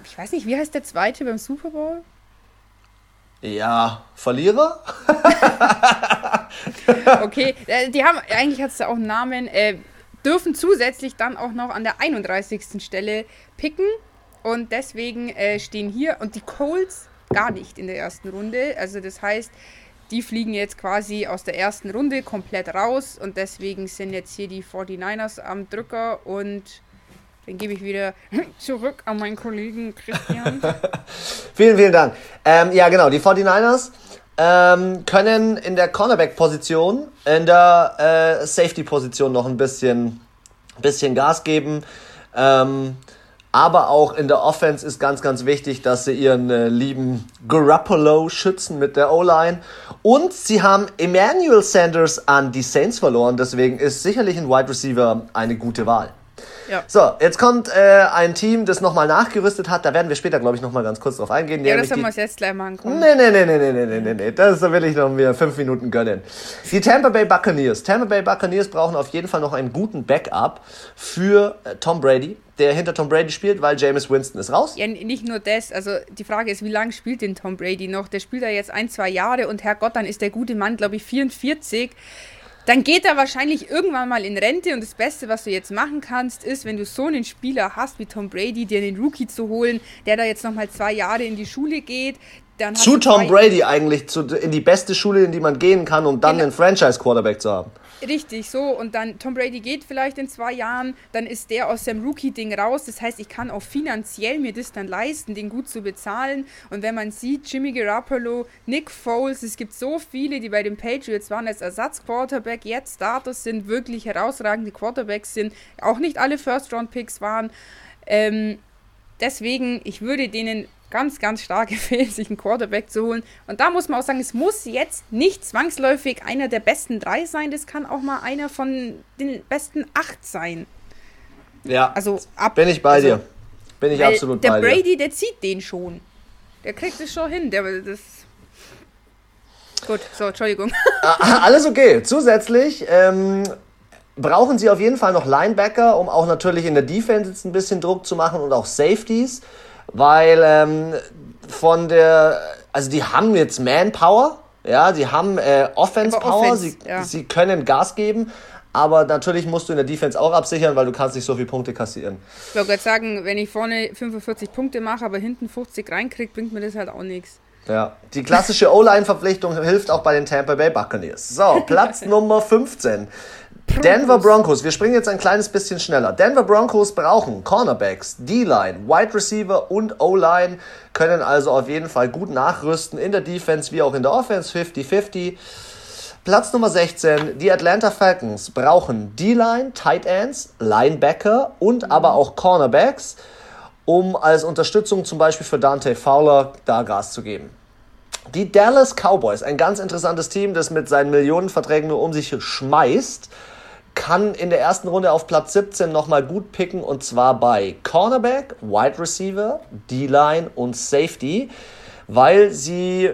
ich weiß nicht, wie heißt der zweite beim Super Bowl? Ja, Verlierer? okay, äh, die haben, eigentlich hat es da auch einen Namen, äh, dürfen zusätzlich dann auch noch an der 31. Stelle picken. Und deswegen äh, stehen hier und die Colts gar nicht in der ersten Runde. Also das heißt, die fliegen jetzt quasi aus der ersten Runde komplett raus und deswegen sind jetzt hier die 49ers am Drücker und dann gebe ich wieder zurück an meinen Kollegen Christian. vielen, vielen Dank. Ähm, ja, genau, die 49ers ähm, können in der Cornerback-Position, in der äh, Safety-Position noch ein bisschen, bisschen Gas geben. Ähm, aber auch in der Offense ist ganz, ganz wichtig, dass sie ihren äh, lieben Garoppolo schützen mit der O-Line. Und sie haben Emmanuel Sanders an die Saints verloren. Deswegen ist sicherlich ein Wide Receiver eine gute Wahl. Ja. So, jetzt kommt äh, ein Team, das nochmal nachgerüstet hat. Da werden wir später, glaube ich, nochmal ganz kurz drauf eingehen. Ja, das haben wir jetzt gleich machen können. Nee, nee, nee, nee, nee, nee, nee, nee. Das will ich noch mir fünf Minuten gönnen. Die Tampa Bay Buccaneers. Tampa Bay Buccaneers brauchen auf jeden Fall noch einen guten Backup für äh, Tom Brady der hinter Tom Brady spielt, weil James Winston ist raus. Ja, nicht nur das. Also die Frage ist, wie lange spielt denn Tom Brady noch? Der spielt ja jetzt ein, zwei Jahre und Herrgott, dann ist der gute Mann, glaube ich, 44 dann geht er wahrscheinlich irgendwann mal in Rente und das Beste, was du jetzt machen kannst, ist, wenn du so einen Spieler hast wie Tom Brady, dir einen Rookie zu holen, der da jetzt nochmal zwei Jahre in die Schule geht. Dann zu Tom Brady eigentlich, zu, in die beste Schule, in die man gehen kann, um dann genau. einen Franchise-Quarterback zu haben. Richtig, so. Und dann Tom Brady geht vielleicht in zwei Jahren, dann ist der aus seinem Rookie-Ding raus. Das heißt, ich kann auch finanziell mir das dann leisten, den gut zu bezahlen. Und wenn man sieht, Jimmy Garoppolo, Nick Foles, es gibt so viele, die bei den Patriots waren als Ersatz-Quarterback, jetzt Status sind, wirklich herausragende Quarterbacks sind, auch nicht alle First-Round-Picks waren. Ähm, deswegen, ich würde denen ganz, ganz stark empfehlen, sich einen Quarterback zu holen. Und da muss man auch sagen, es muss jetzt nicht zwangsläufig einer der besten drei sein, das kann auch mal einer von den besten acht sein. Ja, also ab, bin ich bei also, dir. Bin ich absolut bei Brady, dir. Der Brady, der zieht den schon. Der kriegt es schon hin. Der, das Gut, so, Entschuldigung. Ah, alles okay. Zusätzlich ähm, brauchen sie auf jeden Fall noch Linebacker, um auch natürlich in der Defense jetzt ein bisschen Druck zu machen und auch Safeties weil ähm, von der, also die haben jetzt Manpower, ja, die haben äh, Offense Power, Offense, sie, ja. sie können Gas geben, aber natürlich musst du in der Defense auch absichern, weil du kannst nicht so viele Punkte kassieren. Ich wollte gerade sagen, wenn ich vorne 45 Punkte mache, aber hinten 50 reinkriege, bringt mir das halt auch nichts. Ja, die klassische O-Line-Verpflichtung hilft auch bei den Tampa Bay Buccaneers. So, Platz Nummer 15. Denver Broncos, wir springen jetzt ein kleines bisschen schneller. Denver Broncos brauchen Cornerbacks, D-Line, Wide Receiver und O-Line, können also auf jeden Fall gut nachrüsten in der Defense wie auch in der Offense, 50-50. Platz Nummer 16, die Atlanta Falcons brauchen D-Line, Tight Ends, Linebacker und aber auch Cornerbacks, um als Unterstützung zum Beispiel für Dante Fowler da Gas zu geben. Die Dallas Cowboys, ein ganz interessantes Team, das mit seinen Millionenverträgen nur um sich schmeißt, kann in der ersten Runde auf Platz 17 nochmal gut picken und zwar bei Cornerback, Wide Receiver, D-Line und Safety, weil sie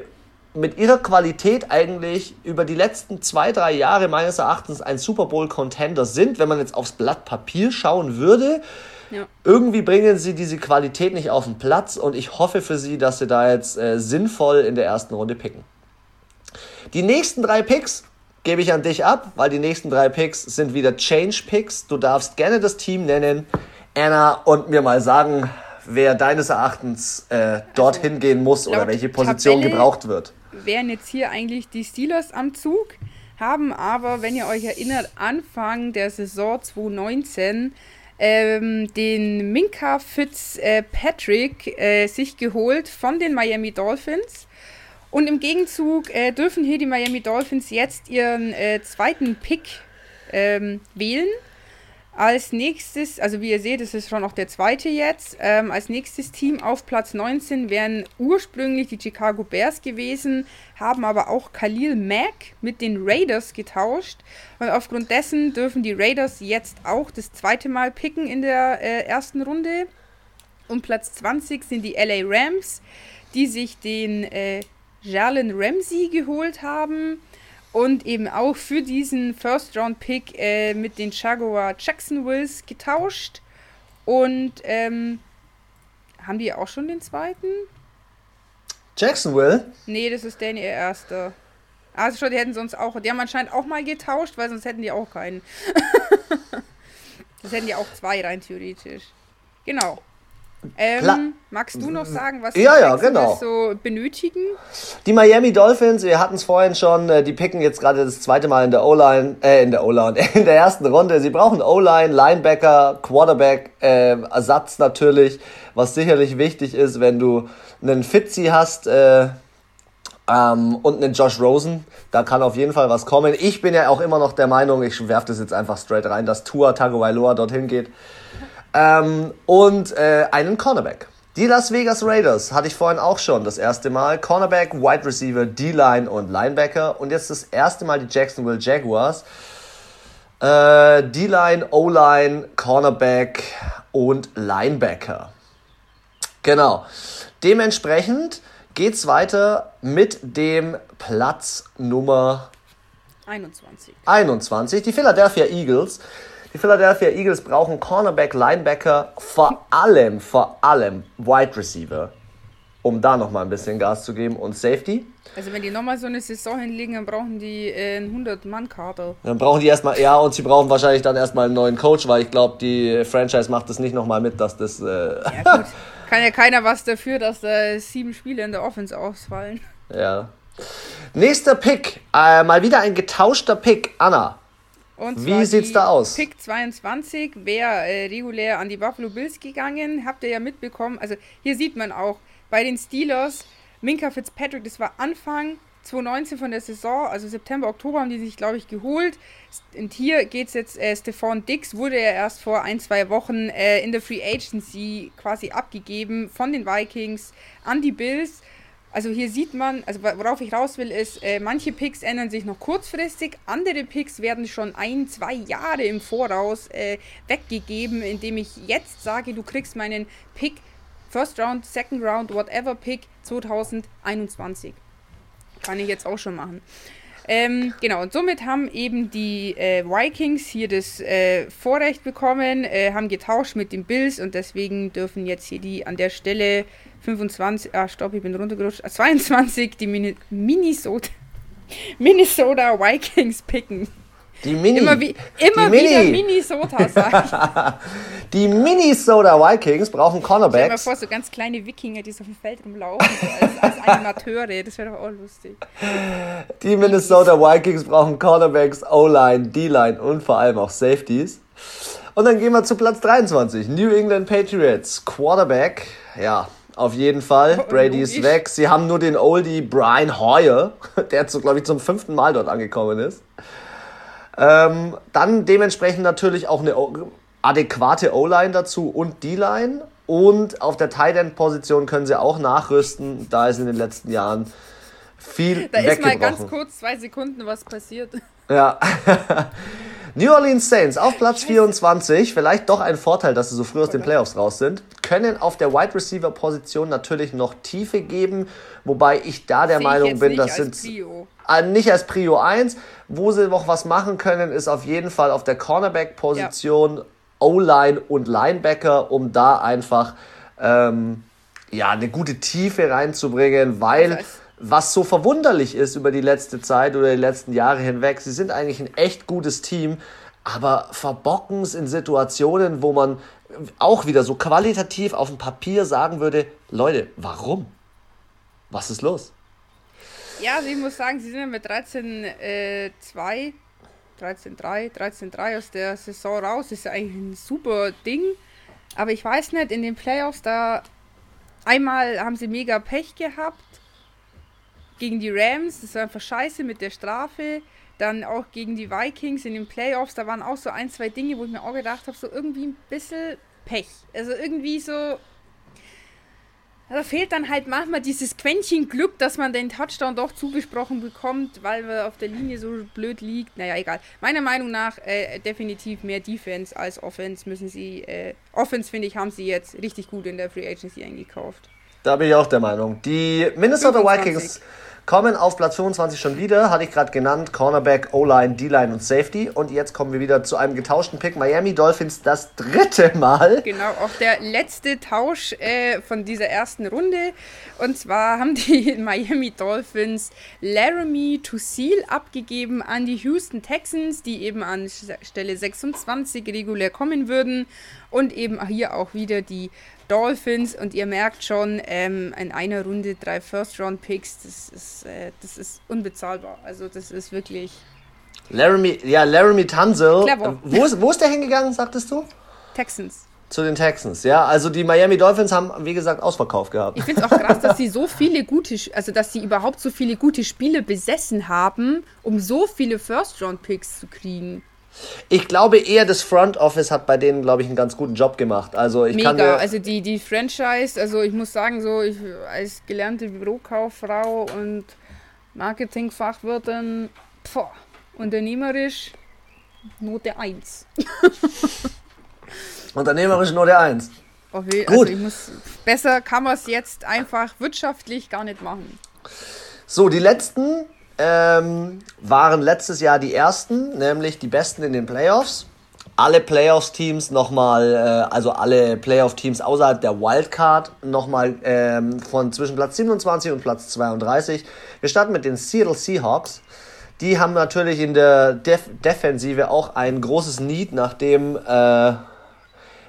mit ihrer Qualität eigentlich über die letzten zwei, drei Jahre meines Erachtens ein Super Bowl-Contender sind, wenn man jetzt aufs Blatt Papier schauen würde. Ja. Irgendwie bringen sie diese Qualität nicht auf den Platz und ich hoffe für sie, dass sie da jetzt äh, sinnvoll in der ersten Runde picken. Die nächsten drei Picks gebe ich an dich ab, weil die nächsten drei Picks sind wieder Change Picks. Du darfst gerne das Team nennen, Anna, und mir mal sagen, wer deines Erachtens äh, dorthin also, gehen muss oder welche Position Tabelle gebraucht wird. Wären jetzt hier eigentlich die Steelers am Zug, haben aber, wenn ihr euch erinnert, Anfang der Saison 2019 ähm, den Minka Fitzpatrick äh, sich geholt von den Miami Dolphins Und im Gegenzug äh, dürfen hier die Miami Dolphins jetzt ihren äh, zweiten Pick ähm, wählen. Als nächstes, also wie ihr seht, ist schon auch der zweite jetzt. Ähm, als nächstes Team auf Platz 19 wären ursprünglich die Chicago Bears gewesen, haben aber auch Khalil Mack mit den Raiders getauscht. Und aufgrund dessen dürfen die Raiders jetzt auch das zweite Mal picken in der äh, ersten Runde. Und Platz 20 sind die LA Rams, die sich den äh, Jalen Ramsey geholt haben und eben auch für diesen First-Round-Pick äh, mit den Jaguar Jacksonvilles getauscht. Und ähm, haben die auch schon den zweiten? Jacksonville? Nee, das ist Danny ihr erster. Also schon, die hätten sonst auch, die haben anscheinend auch mal getauscht, weil sonst hätten die auch keinen. das hätten die auch zwei rein theoretisch. Genau. Ähm, magst du noch sagen, was ja, ja, genau. so benötigen? Die Miami Dolphins, wir hatten es vorhin schon, äh, die picken jetzt gerade das zweite Mal in der O-Line, äh, in der O-Line, in der ersten Runde. Sie brauchen O-Line, Linebacker, Quarterback, äh, Ersatz natürlich, was sicherlich wichtig ist, wenn du einen Fitzy hast, äh, ähm, und einen Josh Rosen. Da kann auf jeden Fall was kommen. Ich bin ja auch immer noch der Meinung, ich werfe das jetzt einfach straight rein, dass Tua Tagovailoa dorthin geht. Ähm, und äh, einen Cornerback. Die Las Vegas Raiders hatte ich vorhin auch schon das erste Mal. Cornerback, Wide Receiver, D-Line und Linebacker. Und jetzt das erste Mal die Jacksonville Jaguars. Äh, D-Line, O-Line, Cornerback und Linebacker. Genau. Dementsprechend geht's weiter mit dem Platz Nummer 21. 21. Die Philadelphia Eagles die Philadelphia Eagles brauchen Cornerback, Linebacker, vor allem, vor allem Wide Receiver, um da nochmal ein bisschen Gas zu geben und Safety. Also wenn die nochmal so eine Saison hinlegen, dann brauchen die äh, einen 100-Mann-Kader. Dann brauchen die erstmal, ja, und sie brauchen wahrscheinlich dann erstmal einen neuen Coach, weil ich glaube, die Franchise macht das nicht nochmal mit, dass das... Äh ja gut, kann ja keiner was dafür, dass da sieben Spiele in der Offense ausfallen. Ja. Nächster Pick, äh, mal wieder ein getauschter Pick, Anna. Und Wie sieht's da aus? Pick 22 wäre äh, regulär an die Buffalo Bills gegangen. Habt ihr ja mitbekommen. Also hier sieht man auch bei den Steelers, Minka Fitzpatrick, das war Anfang 2019 von der Saison, also September, Oktober haben die sich, glaube ich, geholt. Und hier geht es jetzt, äh, Stefan Dix wurde ja erst vor ein, zwei Wochen äh, in der Free Agency quasi abgegeben von den Vikings an die Bills. Also hier sieht man, also worauf ich raus will, ist, äh, manche Picks ändern sich noch kurzfristig, andere Picks werden schon ein, zwei Jahre im Voraus äh, weggegeben, indem ich jetzt sage, du kriegst meinen Pick, First Round, Second Round, whatever Pick 2021. Kann ich jetzt auch schon machen. Ähm, genau, und somit haben eben die äh, Vikings hier das äh, Vorrecht bekommen, äh, haben getauscht mit den Bills und deswegen dürfen jetzt hier die an der Stelle 25, ah stopp, ich bin runtergerutscht, 22 ah, die Mini Minnesota, Minnesota Vikings picken. Die Mini. Immer, wie, immer die wieder Mini. Minnesota, sag ich. die Minnesota Vikings brauchen Cornerbacks. Stell dir mal vor, so ganz kleine Wikinger, die so auf dem Feld rumlaufen, so als, als Animateure. Das wäre doch auch lustig. Die Minnesota Vikings brauchen Cornerbacks, O-Line, D-Line und vor allem auch Safeties. Und dann gehen wir zu Platz 23. New England Patriots. Quarterback. Ja, auf jeden Fall. Brady ist weg. Sie haben nur den Oldie Brian Hoyer, der, glaube ich, zum fünften Mal dort angekommen ist. Ähm, dann dementsprechend natürlich auch eine adäquate O-Line dazu und D-Line. Und auf der Tight End Position können sie auch nachrüsten. Da ist in den letzten Jahren viel Da ist mal ganz kurz zwei Sekunden was passiert. Ja. New Orleans Saints auf Platz 24, vielleicht doch ein Vorteil, dass sie so früh aus den Playoffs raus sind, können auf der Wide Receiver Position natürlich noch Tiefe geben, wobei ich da der Sehe Meinung bin, das sind äh, nicht als Prio 1, wo sie noch was machen können, ist auf jeden Fall auf der Cornerback Position, ja. O-Line und Linebacker, um da einfach ähm, ja eine gute Tiefe reinzubringen, weil das heißt, was so verwunderlich ist über die letzte Zeit oder die letzten Jahre hinweg. Sie sind eigentlich ein echt gutes Team, aber verbocken es in Situationen, wo man auch wieder so qualitativ auf dem Papier sagen würde, Leute, warum? Was ist los? Ja, also ich muss sagen, sie sind ja mit 13-2, äh, 13-3, 13-3 aus der Saison raus. Ist ja eigentlich ein super Ding. Aber ich weiß nicht, in den Playoffs, da einmal haben sie mega Pech gehabt gegen die Rams, das war einfach scheiße mit der Strafe. Dann auch gegen die Vikings in den Playoffs, da waren auch so ein, zwei Dinge, wo ich mir auch gedacht habe, so irgendwie ein bisschen Pech. Also irgendwie so, da fehlt dann halt manchmal dieses Quäntchen Glück, dass man den Touchdown doch zugesprochen bekommt, weil man auf der Linie so blöd liegt. Naja, egal. Meiner Meinung nach äh, definitiv mehr Defense als Offense müssen sie. Äh, Offense, finde ich, haben sie jetzt richtig gut in der Free Agency eingekauft. Da bin ich auch der Meinung. Die Minnesota 25. Vikings kommen auf Platz 25 schon wieder, hatte ich gerade genannt, Cornerback, O-Line, D-Line und Safety. Und jetzt kommen wir wieder zu einem getauschten Pick. Miami Dolphins das dritte Mal. Genau, auch der letzte Tausch äh, von dieser ersten Runde. Und zwar haben die Miami Dolphins Laramie to Seal abgegeben an die Houston Texans, die eben an Stelle 26 regulär kommen würden. Und eben hier auch wieder die Dolphins und ihr merkt schon, ähm, in einer Runde drei First-Round-Picks, das ist, äh, das ist unbezahlbar. Also das ist wirklich... Laramie, ja, Laramie Tunzel. Clever. Wo ist, wo ist der hingegangen, sagtest du? Texans. Zu den Texans, ja. Also die Miami Dolphins haben, wie gesagt, Ausverkauf gehabt. Ich finde es auch krass, dass sie so viele gute, also dass sie überhaupt so viele gute Spiele besessen haben, um so viele First-Round-Picks zu kriegen. Ich glaube eher, das Front Office hat bei denen, glaube ich, einen ganz guten Job gemacht. Also ich Mega, kann also die, die Franchise, also ich muss sagen, so ich als gelernte Bürokauffrau und Marketingfachwirtin, pfoh, unternehmerisch Note 1. unternehmerisch Note 1. Okay, Gut. Also ich muss, besser kann man es jetzt einfach wirtschaftlich gar nicht machen. So, die letzten ähm, waren letztes Jahr die ersten, nämlich die besten in den Playoffs. Alle Playoffs-Teams nochmal, äh, also alle Playoff-Teams außerhalb der Wildcard nochmal ähm, von zwischen Platz 27 und Platz 32. Wir starten mit den Seattle Seahawks. Die haben natürlich in der Def Defensive auch ein großes Need, nachdem, äh,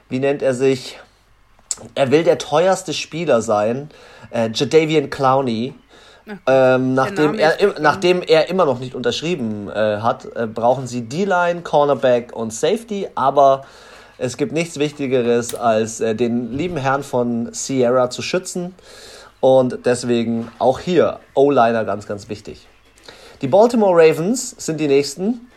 wie nennt er sich? Er will der teuerste Spieler sein. Äh, Jadavian Clowney ähm, nachdem, er, nachdem er immer noch nicht unterschrieben äh, hat, äh, brauchen sie D-Line, Cornerback und Safety, aber es gibt nichts Wichtigeres, als äh, den lieben Herrn von Sierra zu schützen. Und deswegen auch hier O-Liner ganz, ganz wichtig. Die Baltimore Ravens sind die nächsten.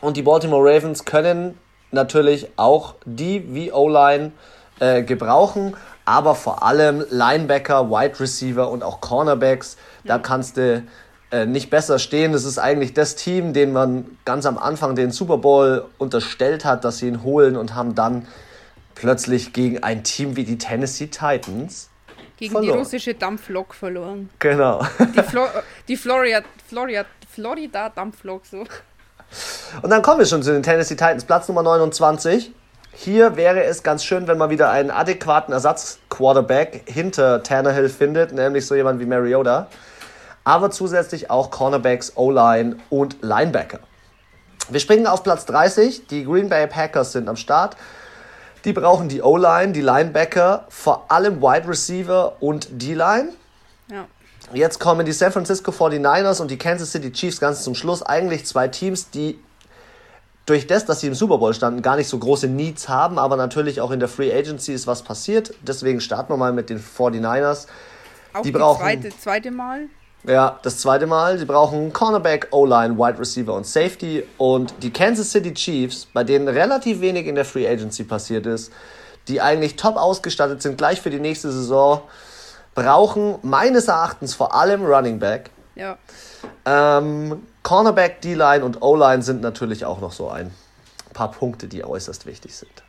Und die Baltimore Ravens können natürlich auch die wie O-Line äh, gebrauchen aber vor allem Linebacker, Wide Receiver und auch Cornerbacks. Da kannst du äh, nicht besser stehen. Das ist eigentlich das Team, den man ganz am Anfang den Super Bowl unterstellt hat, dass sie ihn holen und haben dann plötzlich gegen ein Team wie die Tennessee Titans gegen verloren. die russische Dampflok verloren. Genau. Die, Flo die Florida, Florida, Florida Dampflok so. Und dann kommen wir schon zu den Tennessee Titans, Platz Nummer 29. Hier wäre es ganz schön, wenn man wieder einen adäquaten Ersatz-Quarterback hinter Tannehill findet, nämlich so jemand wie Mariota. Aber zusätzlich auch Cornerbacks, O-Line und Linebacker. Wir springen auf Platz 30. Die Green Bay Packers sind am Start. Die brauchen die O-Line, die Linebacker, vor allem Wide Receiver und D-Line. Ja. Jetzt kommen die San Francisco 49ers und die Kansas City Chiefs ganz zum Schluss. Eigentlich zwei Teams, die durch das, dass sie im Super Bowl standen, gar nicht so große Needs haben, aber natürlich auch in der Free Agency ist was passiert. Deswegen starten wir mal mit den 49ers. Auch die, brauchen, zweite, zweite Mal? Ja, das zweite Mal. Sie brauchen Cornerback, O-Line, Wide Receiver und Safety. Und die Kansas City Chiefs, bei denen relativ wenig in der Free Agency passiert ist, die eigentlich top ausgestattet sind, gleich für die nächste Saison, brauchen meines Erachtens vor allem Running Back. Ja. Ähm, Cornerback, D-Line und O-Line sind natürlich auch noch so ein paar Punkte, die äußerst wichtig sind.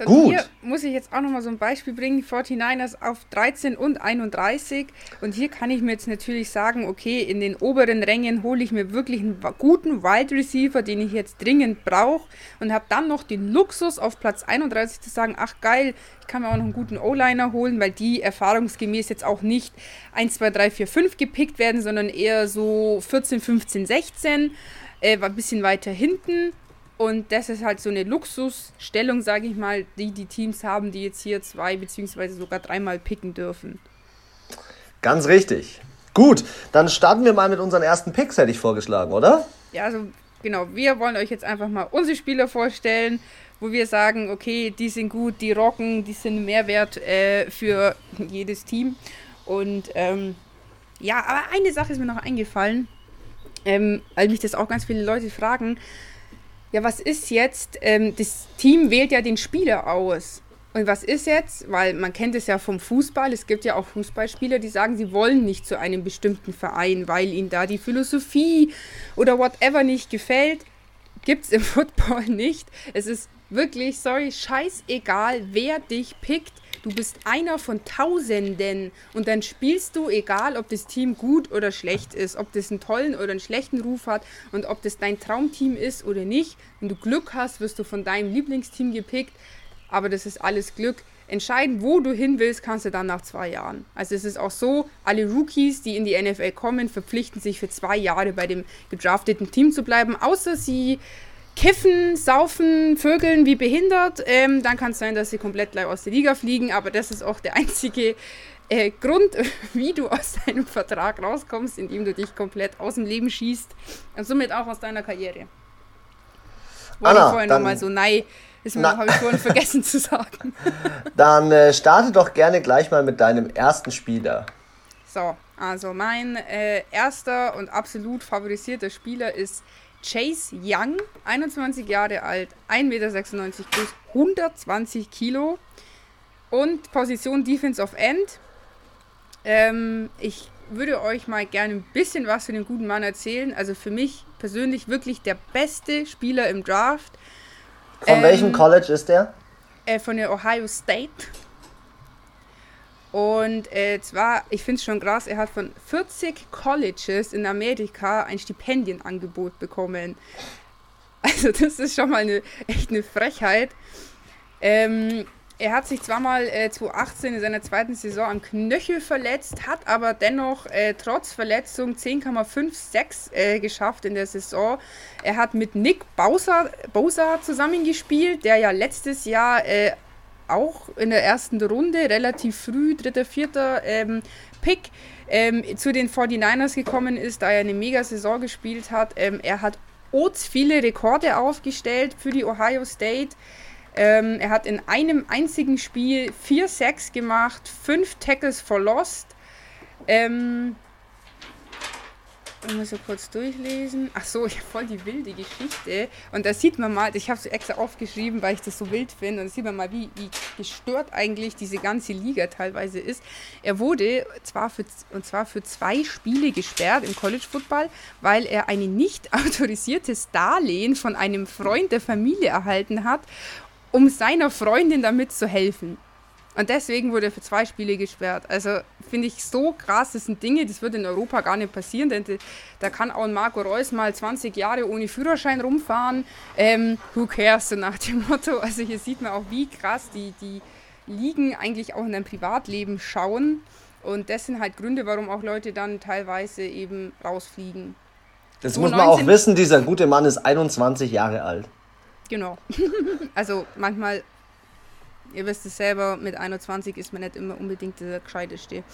Und Gut. Hier muss ich jetzt auch nochmal so ein Beispiel bringen. Die 49ers auf 13 und 31. Und hier kann ich mir jetzt natürlich sagen, okay, in den oberen Rängen hole ich mir wirklich einen guten Wide Receiver, den ich jetzt dringend brauche. Und habe dann noch den Luxus, auf Platz 31 zu sagen, ach geil, ich kann mir auch noch einen guten O-Liner holen, weil die erfahrungsgemäß jetzt auch nicht 1, 2, 3, 4, 5 gepickt werden, sondern eher so 14, 15, 16. Äh, ein bisschen weiter hinten und das ist halt so eine Luxusstellung, sage ich mal, die die Teams haben, die jetzt hier zwei beziehungsweise sogar dreimal picken dürfen. Ganz richtig. Gut, dann starten wir mal mit unseren ersten Picks, hätte ich vorgeschlagen, oder? Ja, also genau, wir wollen euch jetzt einfach mal unsere Spieler vorstellen, wo wir sagen, okay, die sind gut, die rocken, die sind Mehrwert äh, für jedes Team. Und ähm, Ja, aber eine Sache ist mir noch eingefallen, ähm, weil mich das auch ganz viele Leute fragen. Ja, was ist jetzt? Ähm, das Team wählt ja den Spieler aus. Und was ist jetzt? Weil man kennt es ja vom Fußball. Es gibt ja auch Fußballspieler, die sagen, sie wollen nicht zu einem bestimmten Verein, weil ihnen da die Philosophie oder whatever nicht gefällt. Gibt es im Football nicht. Es ist wirklich, sorry, scheißegal, wer dich pickt. Du bist einer von Tausenden und dann spielst du, egal ob das Team gut oder schlecht ist, ob das einen tollen oder einen schlechten Ruf hat und ob das dein Traumteam ist oder nicht. Wenn du Glück hast, wirst du von deinem Lieblingsteam gepickt, aber das ist alles Glück. Entscheiden, wo du hin willst, kannst du dann nach zwei Jahren. Also es ist auch so, alle Rookies, die in die NFL kommen, verpflichten sich für zwei Jahre bei dem gedrafteten Team zu bleiben, außer sie kiffen, saufen, vögeln wie behindert, ähm, dann kann es sein, dass sie komplett gleich aus der Liga fliegen, aber das ist auch der einzige äh, Grund, wie du aus deinem Vertrag rauskommst, indem du dich komplett aus dem Leben schießt und somit auch aus deiner Karriere. Wollte ich vorhin nochmal so, nein, ist mir habe ich vorhin vergessen zu sagen. Dann äh, starte doch gerne gleich mal mit deinem ersten Spieler. So, also mein äh, erster und absolut favorisierter Spieler ist Chase Young, 21 Jahre alt, 1,96 Meter groß, 120 Kilo und Position Defense of End. Ähm, ich würde euch mal gerne ein bisschen was für den guten Mann erzählen. Also für mich persönlich wirklich der beste Spieler im Draft. Von ähm, welchem College ist der? Äh, von der Ohio State. Und äh, zwar, ich finde es schon krass, er hat von 40 Colleges in Amerika ein Stipendienangebot bekommen. Also das ist schon mal eine, echt eine Frechheit. Ähm, er hat sich zweimal äh, 2018 in seiner zweiten Saison am Knöchel verletzt, hat aber dennoch äh, trotz Verletzung 10,56 äh, geschafft in der Saison. Er hat mit Nick Bowser, Bowser zusammengespielt, der ja letztes Jahr äh, auch in der ersten Runde, relativ früh, dritter, vierter ähm, Pick, ähm, zu den 49ers gekommen ist, da er eine Mega-Saison gespielt hat. Ähm, er hat Oats viele Rekorde aufgestellt für die Ohio State. Ähm, er hat in einem einzigen Spiel 4 Sacks gemacht, 5 Tackles for Lost. Ähm, ich muss so kurz durchlesen. Ach so, ich habe voll die wilde Geschichte. Und da sieht man mal, ich habe es extra aufgeschrieben, weil ich das so wild finde. Und da sieht man mal, wie, wie gestört eigentlich diese ganze Liga teilweise ist. Er wurde zwar für, und zwar für zwei Spiele gesperrt im College Football, weil er ein nicht autorisiertes Darlehen von einem Freund der Familie erhalten hat, um seiner Freundin damit zu helfen. Und deswegen wurde er für zwei Spiele gesperrt. Also finde ich so krass, das sind Dinge, das wird in Europa gar nicht passieren, denn da kann auch ein Marco Reus mal 20 Jahre ohne Führerschein rumfahren. Ähm, who cares, so nach dem Motto. Also hier sieht man auch, wie krass die, die Ligen eigentlich auch in dein Privatleben schauen. Und das sind halt Gründe, warum auch Leute dann teilweise eben rausfliegen. Das muss man auch wissen, dieser gute Mann ist 21 Jahre alt. Genau. also manchmal ihr wisst es selber, mit 21 ist man nicht immer unbedingt der Gescheiteste.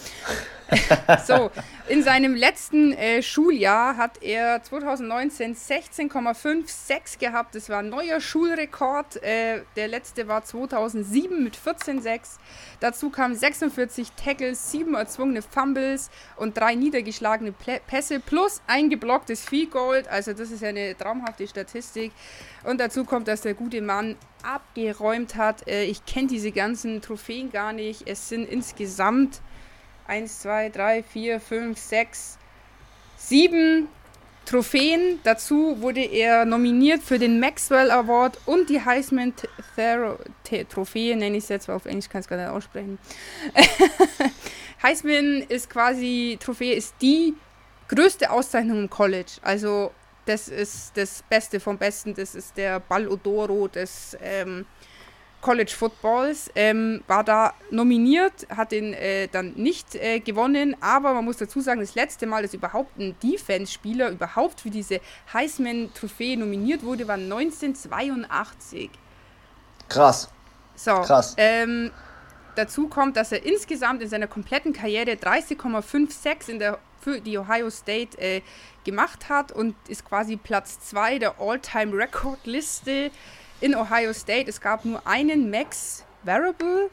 so, in seinem letzten äh, Schuljahr hat er 2019 16,56 gehabt. Das war ein neuer Schulrekord. Äh, der letzte war 2007 mit 14,6. Dazu kamen 46 Tackles, 7 erzwungene Fumbles und 3 niedergeschlagene Pässe plus ein geblocktes Field Goal. Also das ist ja eine traumhafte Statistik. Und dazu kommt, dass der gute Mann abgeräumt hat. Äh, ich kenne diese ganzen Trophäen gar nicht. Es sind insgesamt 1, 2, 3, 4, 5, 6, 7 Trophäen. Dazu wurde er nominiert für den Maxwell Award und die Heisman Trophäe, nenne ich es jetzt, weil auf Englisch kann ich es gar nicht aussprechen. Heisman ist quasi, Trophäe ist die größte Auszeichnung im College. Also das ist das Beste vom Besten, das ist der Ballodoro des ähm, College Footballs, ähm, war da nominiert, hat den äh, dann nicht äh, gewonnen, aber man muss dazu sagen, das letzte Mal, dass überhaupt ein Defense-Spieler überhaupt für diese Heisman-Trophäe nominiert wurde, war 1982. Krass. So, Krass. Ähm, dazu kommt, dass er insgesamt in seiner kompletten Karriere 30,56 in der für die Ohio State äh, gemacht hat und ist quasi Platz 2 der All-Time-Record-Liste in Ohio State. Es gab nur einen Max Variable,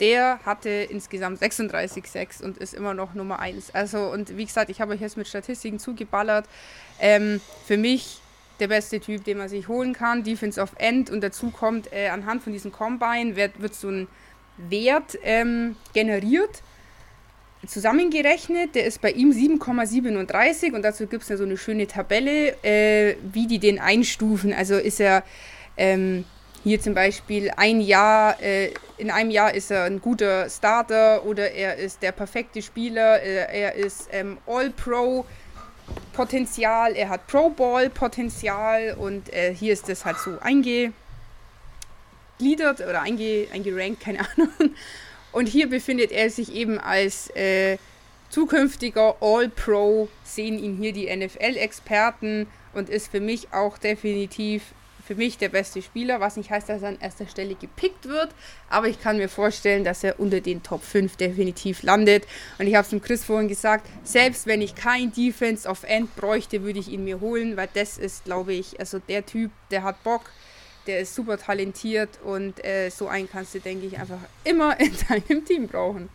der hatte insgesamt 36 Sex und ist immer noch Nummer 1. Also, und wie gesagt, ich habe euch jetzt mit Statistiken zugeballert. Ähm, für mich der beste Typ, den man sich holen kann. Defense of End und dazu kommt äh, anhand von diesem Combine wird, wird so ein Wert ähm, generiert, zusammengerechnet. Der ist bei ihm 7,37 und dazu gibt es ja so eine schöne Tabelle, äh, wie die den einstufen. Also ist er ähm, hier zum Beispiel ein Jahr, äh, in einem Jahr ist er ein guter Starter oder er ist der perfekte Spieler, äh, er ist ähm, All-Pro. Potenzial, er hat Pro Ball Potenzial und äh, hier ist das halt so eingegliedert oder einge, eingerankt, keine Ahnung. Und hier befindet er sich eben als äh, zukünftiger All-Pro, sehen ihn hier die NFL-Experten und ist für mich auch definitiv für mich der beste Spieler, was nicht heißt, dass er an erster Stelle gepickt wird, aber ich kann mir vorstellen, dass er unter den Top 5 definitiv landet. Und ich habe es dem Chris vorhin gesagt, selbst wenn ich kein Defense of End bräuchte, würde ich ihn mir holen, weil das ist, glaube ich, also der Typ, der hat Bock, der ist super talentiert und äh, so einen kannst du, denke ich, einfach immer in deinem Team brauchen.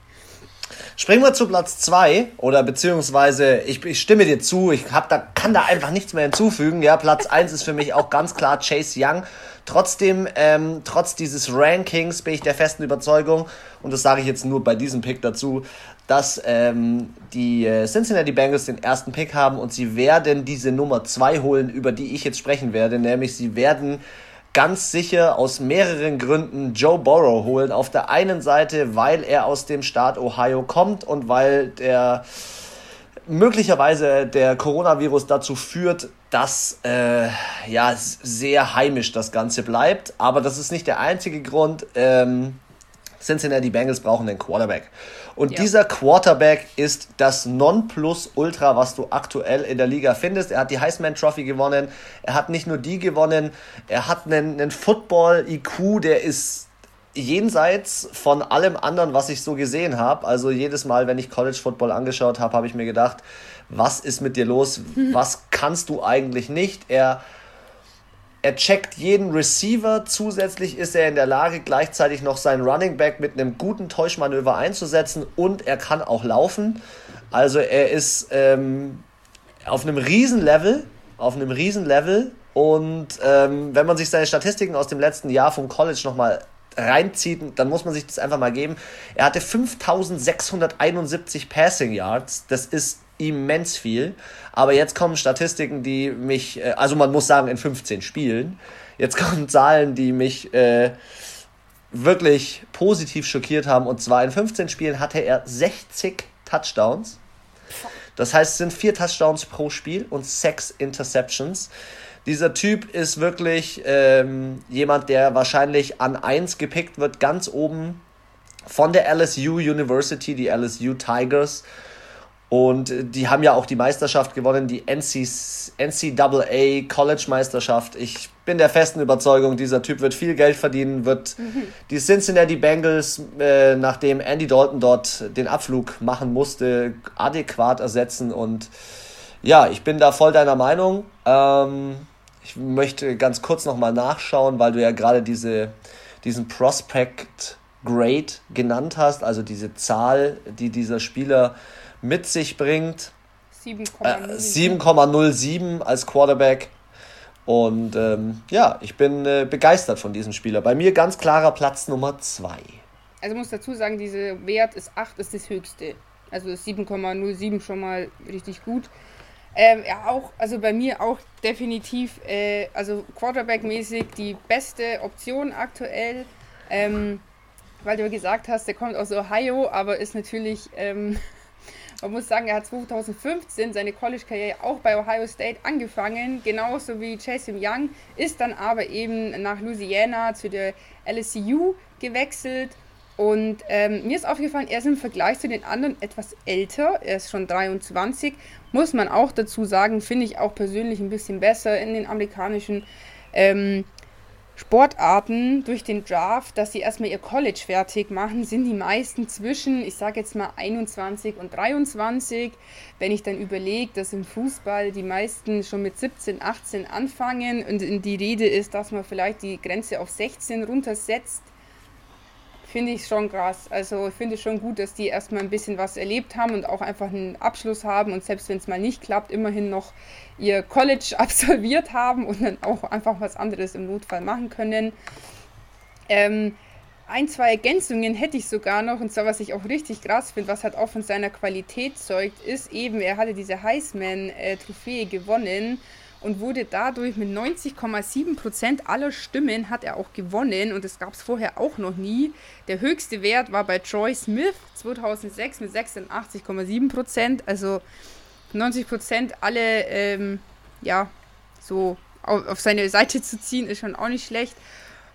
Springen wir zu Platz 2 oder beziehungsweise ich, ich stimme dir zu, ich hab da, kann da einfach nichts mehr hinzufügen. Ja, Platz 1 ist für mich auch ganz klar Chase Young. Trotzdem, ähm, trotz dieses Rankings bin ich der festen Überzeugung, und das sage ich jetzt nur bei diesem Pick dazu, dass ähm, die äh, Cincinnati Bengals den ersten Pick haben und sie werden diese Nummer 2 holen, über die ich jetzt sprechen werde, nämlich sie werden ganz sicher aus mehreren Gründen Joe Burrow holen. Auf der einen Seite, weil er aus dem Staat Ohio kommt und weil der möglicherweise der Coronavirus dazu führt, dass äh, ja sehr heimisch das Ganze bleibt. Aber das ist nicht der einzige Grund. Ähm, Cincinnati Bengals brauchen den Quarterback. Und ja. dieser Quarterback ist das Nonplusultra, was du aktuell in der Liga findest. Er hat die Heisman Trophy gewonnen. Er hat nicht nur die gewonnen, er hat einen, einen Football-IQ, der ist jenseits von allem anderen, was ich so gesehen habe. Also jedes Mal, wenn ich College Football angeschaut habe, habe ich mir gedacht, was ist mit dir los? Was kannst du eigentlich nicht? Er er checkt jeden Receiver. Zusätzlich ist er in der Lage, gleichzeitig noch seinen Running Back mit einem guten Täuschmanöver einzusetzen und er kann auch laufen. Also er ist ähm, auf einem Riesenlevel, auf einem Riesenlevel. Und ähm, wenn man sich seine Statistiken aus dem letzten Jahr vom College nochmal reinzieht, dann muss man sich das einfach mal geben. Er hatte 5671 Passing Yards. Das ist immens viel. Aber jetzt kommen Statistiken, die mich, äh, also man muss sagen, in 15 Spielen. Jetzt kommen Zahlen, die mich äh, wirklich positiv schockiert haben. Und zwar in 15 Spielen hatte er 60 Touchdowns. Das heißt, es sind vier Touchdowns pro Spiel und sechs Interceptions. Dieser Typ ist wirklich ähm, jemand, der wahrscheinlich an 1 gepickt wird, ganz oben von der LSU University, die LSU Tigers. Und die haben ja auch die Meisterschaft gewonnen, die NCAA College Meisterschaft. Ich bin der festen Überzeugung, dieser Typ wird viel Geld verdienen, wird mhm. die Cincinnati Bengals, äh, nachdem Andy Dalton dort den Abflug machen musste, adäquat ersetzen. Und ja, ich bin da voll deiner Meinung. Ähm, ich möchte ganz kurz nochmal nachschauen, weil du ja gerade diese, diesen Prospect Grade genannt hast, also diese Zahl, die dieser Spieler mit sich bringt. 7,07 äh, als Quarterback. Und ähm, ja, ich bin äh, begeistert von diesem Spieler. Bei mir ganz klarer Platz Nummer 2. Also muss dazu sagen, dieser Wert ist 8 ist das höchste. Also ist 7,07 schon mal richtig gut. Ähm, ja, auch, also bei mir auch definitiv, äh, also Quarterback-mäßig die beste Option aktuell. Ähm, weil du gesagt hast, der kommt aus Ohio, aber ist natürlich ähm, man muss sagen, er hat 2015 seine College-Karriere auch bei Ohio State angefangen, genauso wie Jason Young, ist dann aber eben nach Louisiana zu der LSU gewechselt. Und ähm, mir ist aufgefallen, er ist im Vergleich zu den anderen etwas älter. Er ist schon 23. Muss man auch dazu sagen, finde ich auch persönlich ein bisschen besser in den amerikanischen ähm, Sportarten durch den Draft, dass sie erstmal ihr College fertig machen, sind die meisten zwischen, ich sage jetzt mal 21 und 23. Wenn ich dann überlege, dass im Fußball die meisten schon mit 17, 18 anfangen und die Rede ist, dass man vielleicht die Grenze auf 16 runtersetzt, finde ich schon krass. Also ich finde es schon gut, dass die erstmal ein bisschen was erlebt haben und auch einfach einen Abschluss haben und selbst wenn es mal nicht klappt, immerhin noch ihr College absolviert haben und dann auch einfach was anderes im Notfall machen können. Ähm, ein, zwei Ergänzungen hätte ich sogar noch, und zwar, was ich auch richtig krass finde, was halt auch von seiner Qualität zeugt, ist eben, er hatte diese Heisman-Trophäe gewonnen und wurde dadurch mit 90,7% aller Stimmen hat er auch gewonnen und das gab es vorher auch noch nie. Der höchste Wert war bei Troy Smith 2006 mit 86,7%, also 90% alle, ähm, ja, so auf, auf seine Seite zu ziehen, ist schon auch nicht schlecht.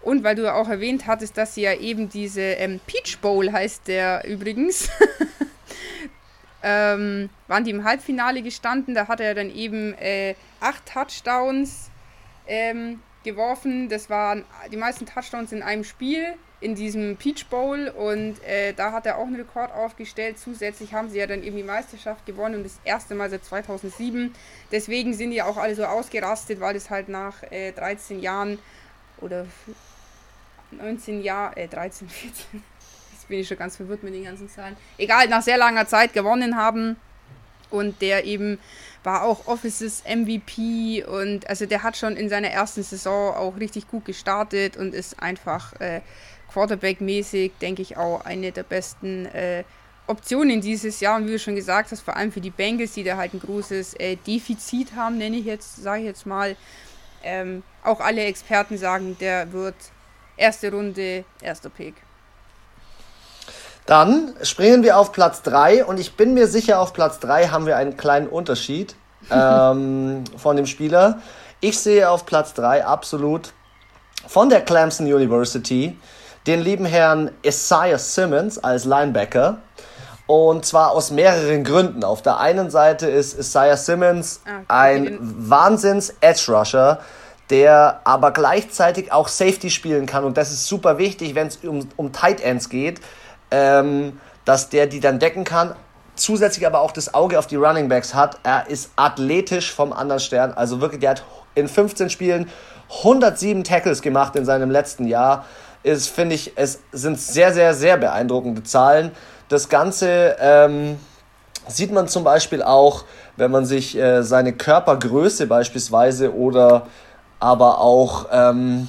Und weil du ja auch erwähnt hattest, dass sie ja eben diese ähm, Peach Bowl heißt der übrigens. ähm, waren die im Halbfinale gestanden. Da hat er dann eben äh, acht Touchdowns ähm, geworfen. Das waren die meisten Touchdowns in einem Spiel in diesem Peach Bowl und äh, da hat er auch einen Rekord aufgestellt. Zusätzlich haben sie ja dann eben die Meisterschaft gewonnen und das erste Mal seit 2007. Deswegen sind die auch alle so ausgerastet, weil es halt nach äh, 13 Jahren oder 19 Jahre, äh 13, 14, bin ich schon ganz verwirrt mit den ganzen Zahlen. Egal, nach sehr langer Zeit gewonnen haben. Und der eben war auch Offices MVP und also der hat schon in seiner ersten Saison auch richtig gut gestartet und ist einfach äh, Quarterback-mäßig, denke ich, auch eine der besten äh, Optionen dieses Jahr. Und wie du schon gesagt hast, vor allem für die Bengals, die da halt ein großes äh, Defizit haben, nenne ich jetzt, sage ich jetzt mal. Ähm, auch alle Experten sagen, der wird Erste Runde, erster Pick. Dann springen wir auf Platz 3 und ich bin mir sicher, auf Platz 3 haben wir einen kleinen Unterschied ähm, von dem Spieler. Ich sehe auf Platz 3 absolut von der Clemson University den lieben Herrn Isaiah Simmons als Linebacker. Und zwar aus mehreren Gründen. Auf der einen Seite ist Isaiah Simmons ah, ein Wahnsinns-Edge-Rusher der aber gleichzeitig auch Safety spielen kann. Und das ist super wichtig, wenn es um, um Tight Ends geht, ähm, dass der die dann decken kann. Zusätzlich aber auch das Auge auf die Running Backs hat. Er ist athletisch vom anderen Stern. Also wirklich, der hat in 15 Spielen 107 Tackles gemacht in seinem letzten Jahr. Ist, finde ich, es sind sehr, sehr, sehr beeindruckende Zahlen. Das Ganze ähm, sieht man zum Beispiel auch, wenn man sich äh, seine Körpergröße beispielsweise oder aber auch ähm,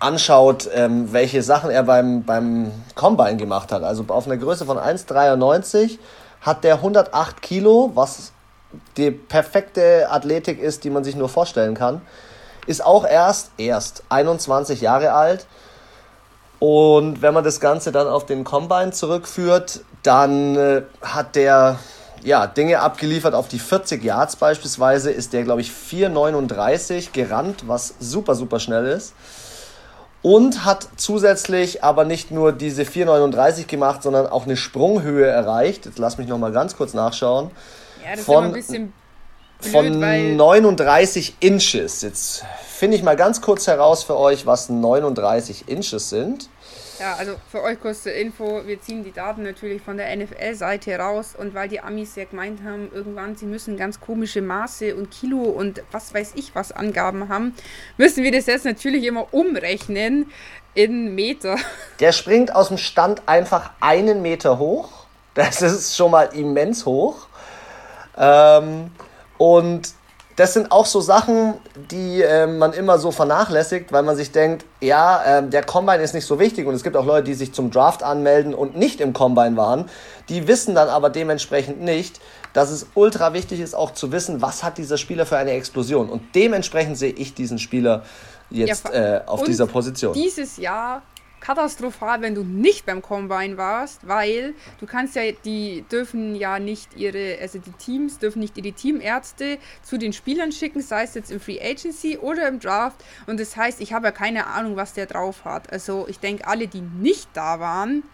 anschaut, ähm, welche Sachen er beim, beim Combine gemacht hat. Also auf einer Größe von 1,93 hat der 108 Kilo, was die perfekte Athletik ist, die man sich nur vorstellen kann. Ist auch erst, erst 21 Jahre alt. Und wenn man das Ganze dann auf den Combine zurückführt, dann äh, hat der ja, Dinge abgeliefert auf die 40 Yards beispielsweise, ist der, glaube ich, 4,39 gerannt, was super, super schnell ist. Und hat zusätzlich aber nicht nur diese 4,39 gemacht, sondern auch eine Sprunghöhe erreicht. Jetzt lass mich noch mal ganz kurz nachschauen. Ja, das von, ist ein bisschen blöd, von 39 Inches. Jetzt finde ich mal ganz kurz heraus für euch, was 39 Inches sind. Ja, also für euch kurze Info, wir ziehen die Daten natürlich von der NFL-Seite raus und weil die Amis ja gemeint haben, irgendwann sie müssen ganz komische Maße und Kilo und was weiß ich was Angaben haben, müssen wir das jetzt natürlich immer umrechnen in Meter. Der springt aus dem Stand einfach einen Meter hoch. Das ist schon mal immens hoch. Ähm, und das sind auch so Sachen, die äh, man immer so vernachlässigt, weil man sich denkt, ja, äh, der Combine ist nicht so wichtig und es gibt auch Leute, die sich zum Draft anmelden und nicht im Combine waren. Die wissen dann aber dementsprechend nicht, dass es ultra wichtig ist, auch zu wissen, was hat dieser Spieler für eine Explosion. Und dementsprechend sehe ich diesen Spieler jetzt ja, äh, auf dieser Position. Dieses Jahr katastrophal, wenn du nicht beim Combine warst, weil du kannst ja, die dürfen ja nicht ihre, also die Teams dürfen nicht ihre Teamärzte zu den Spielern schicken, sei es jetzt im Free Agency oder im Draft. Und das heißt, ich habe ja keine Ahnung, was der drauf hat. Also ich denke, alle, die nicht da waren,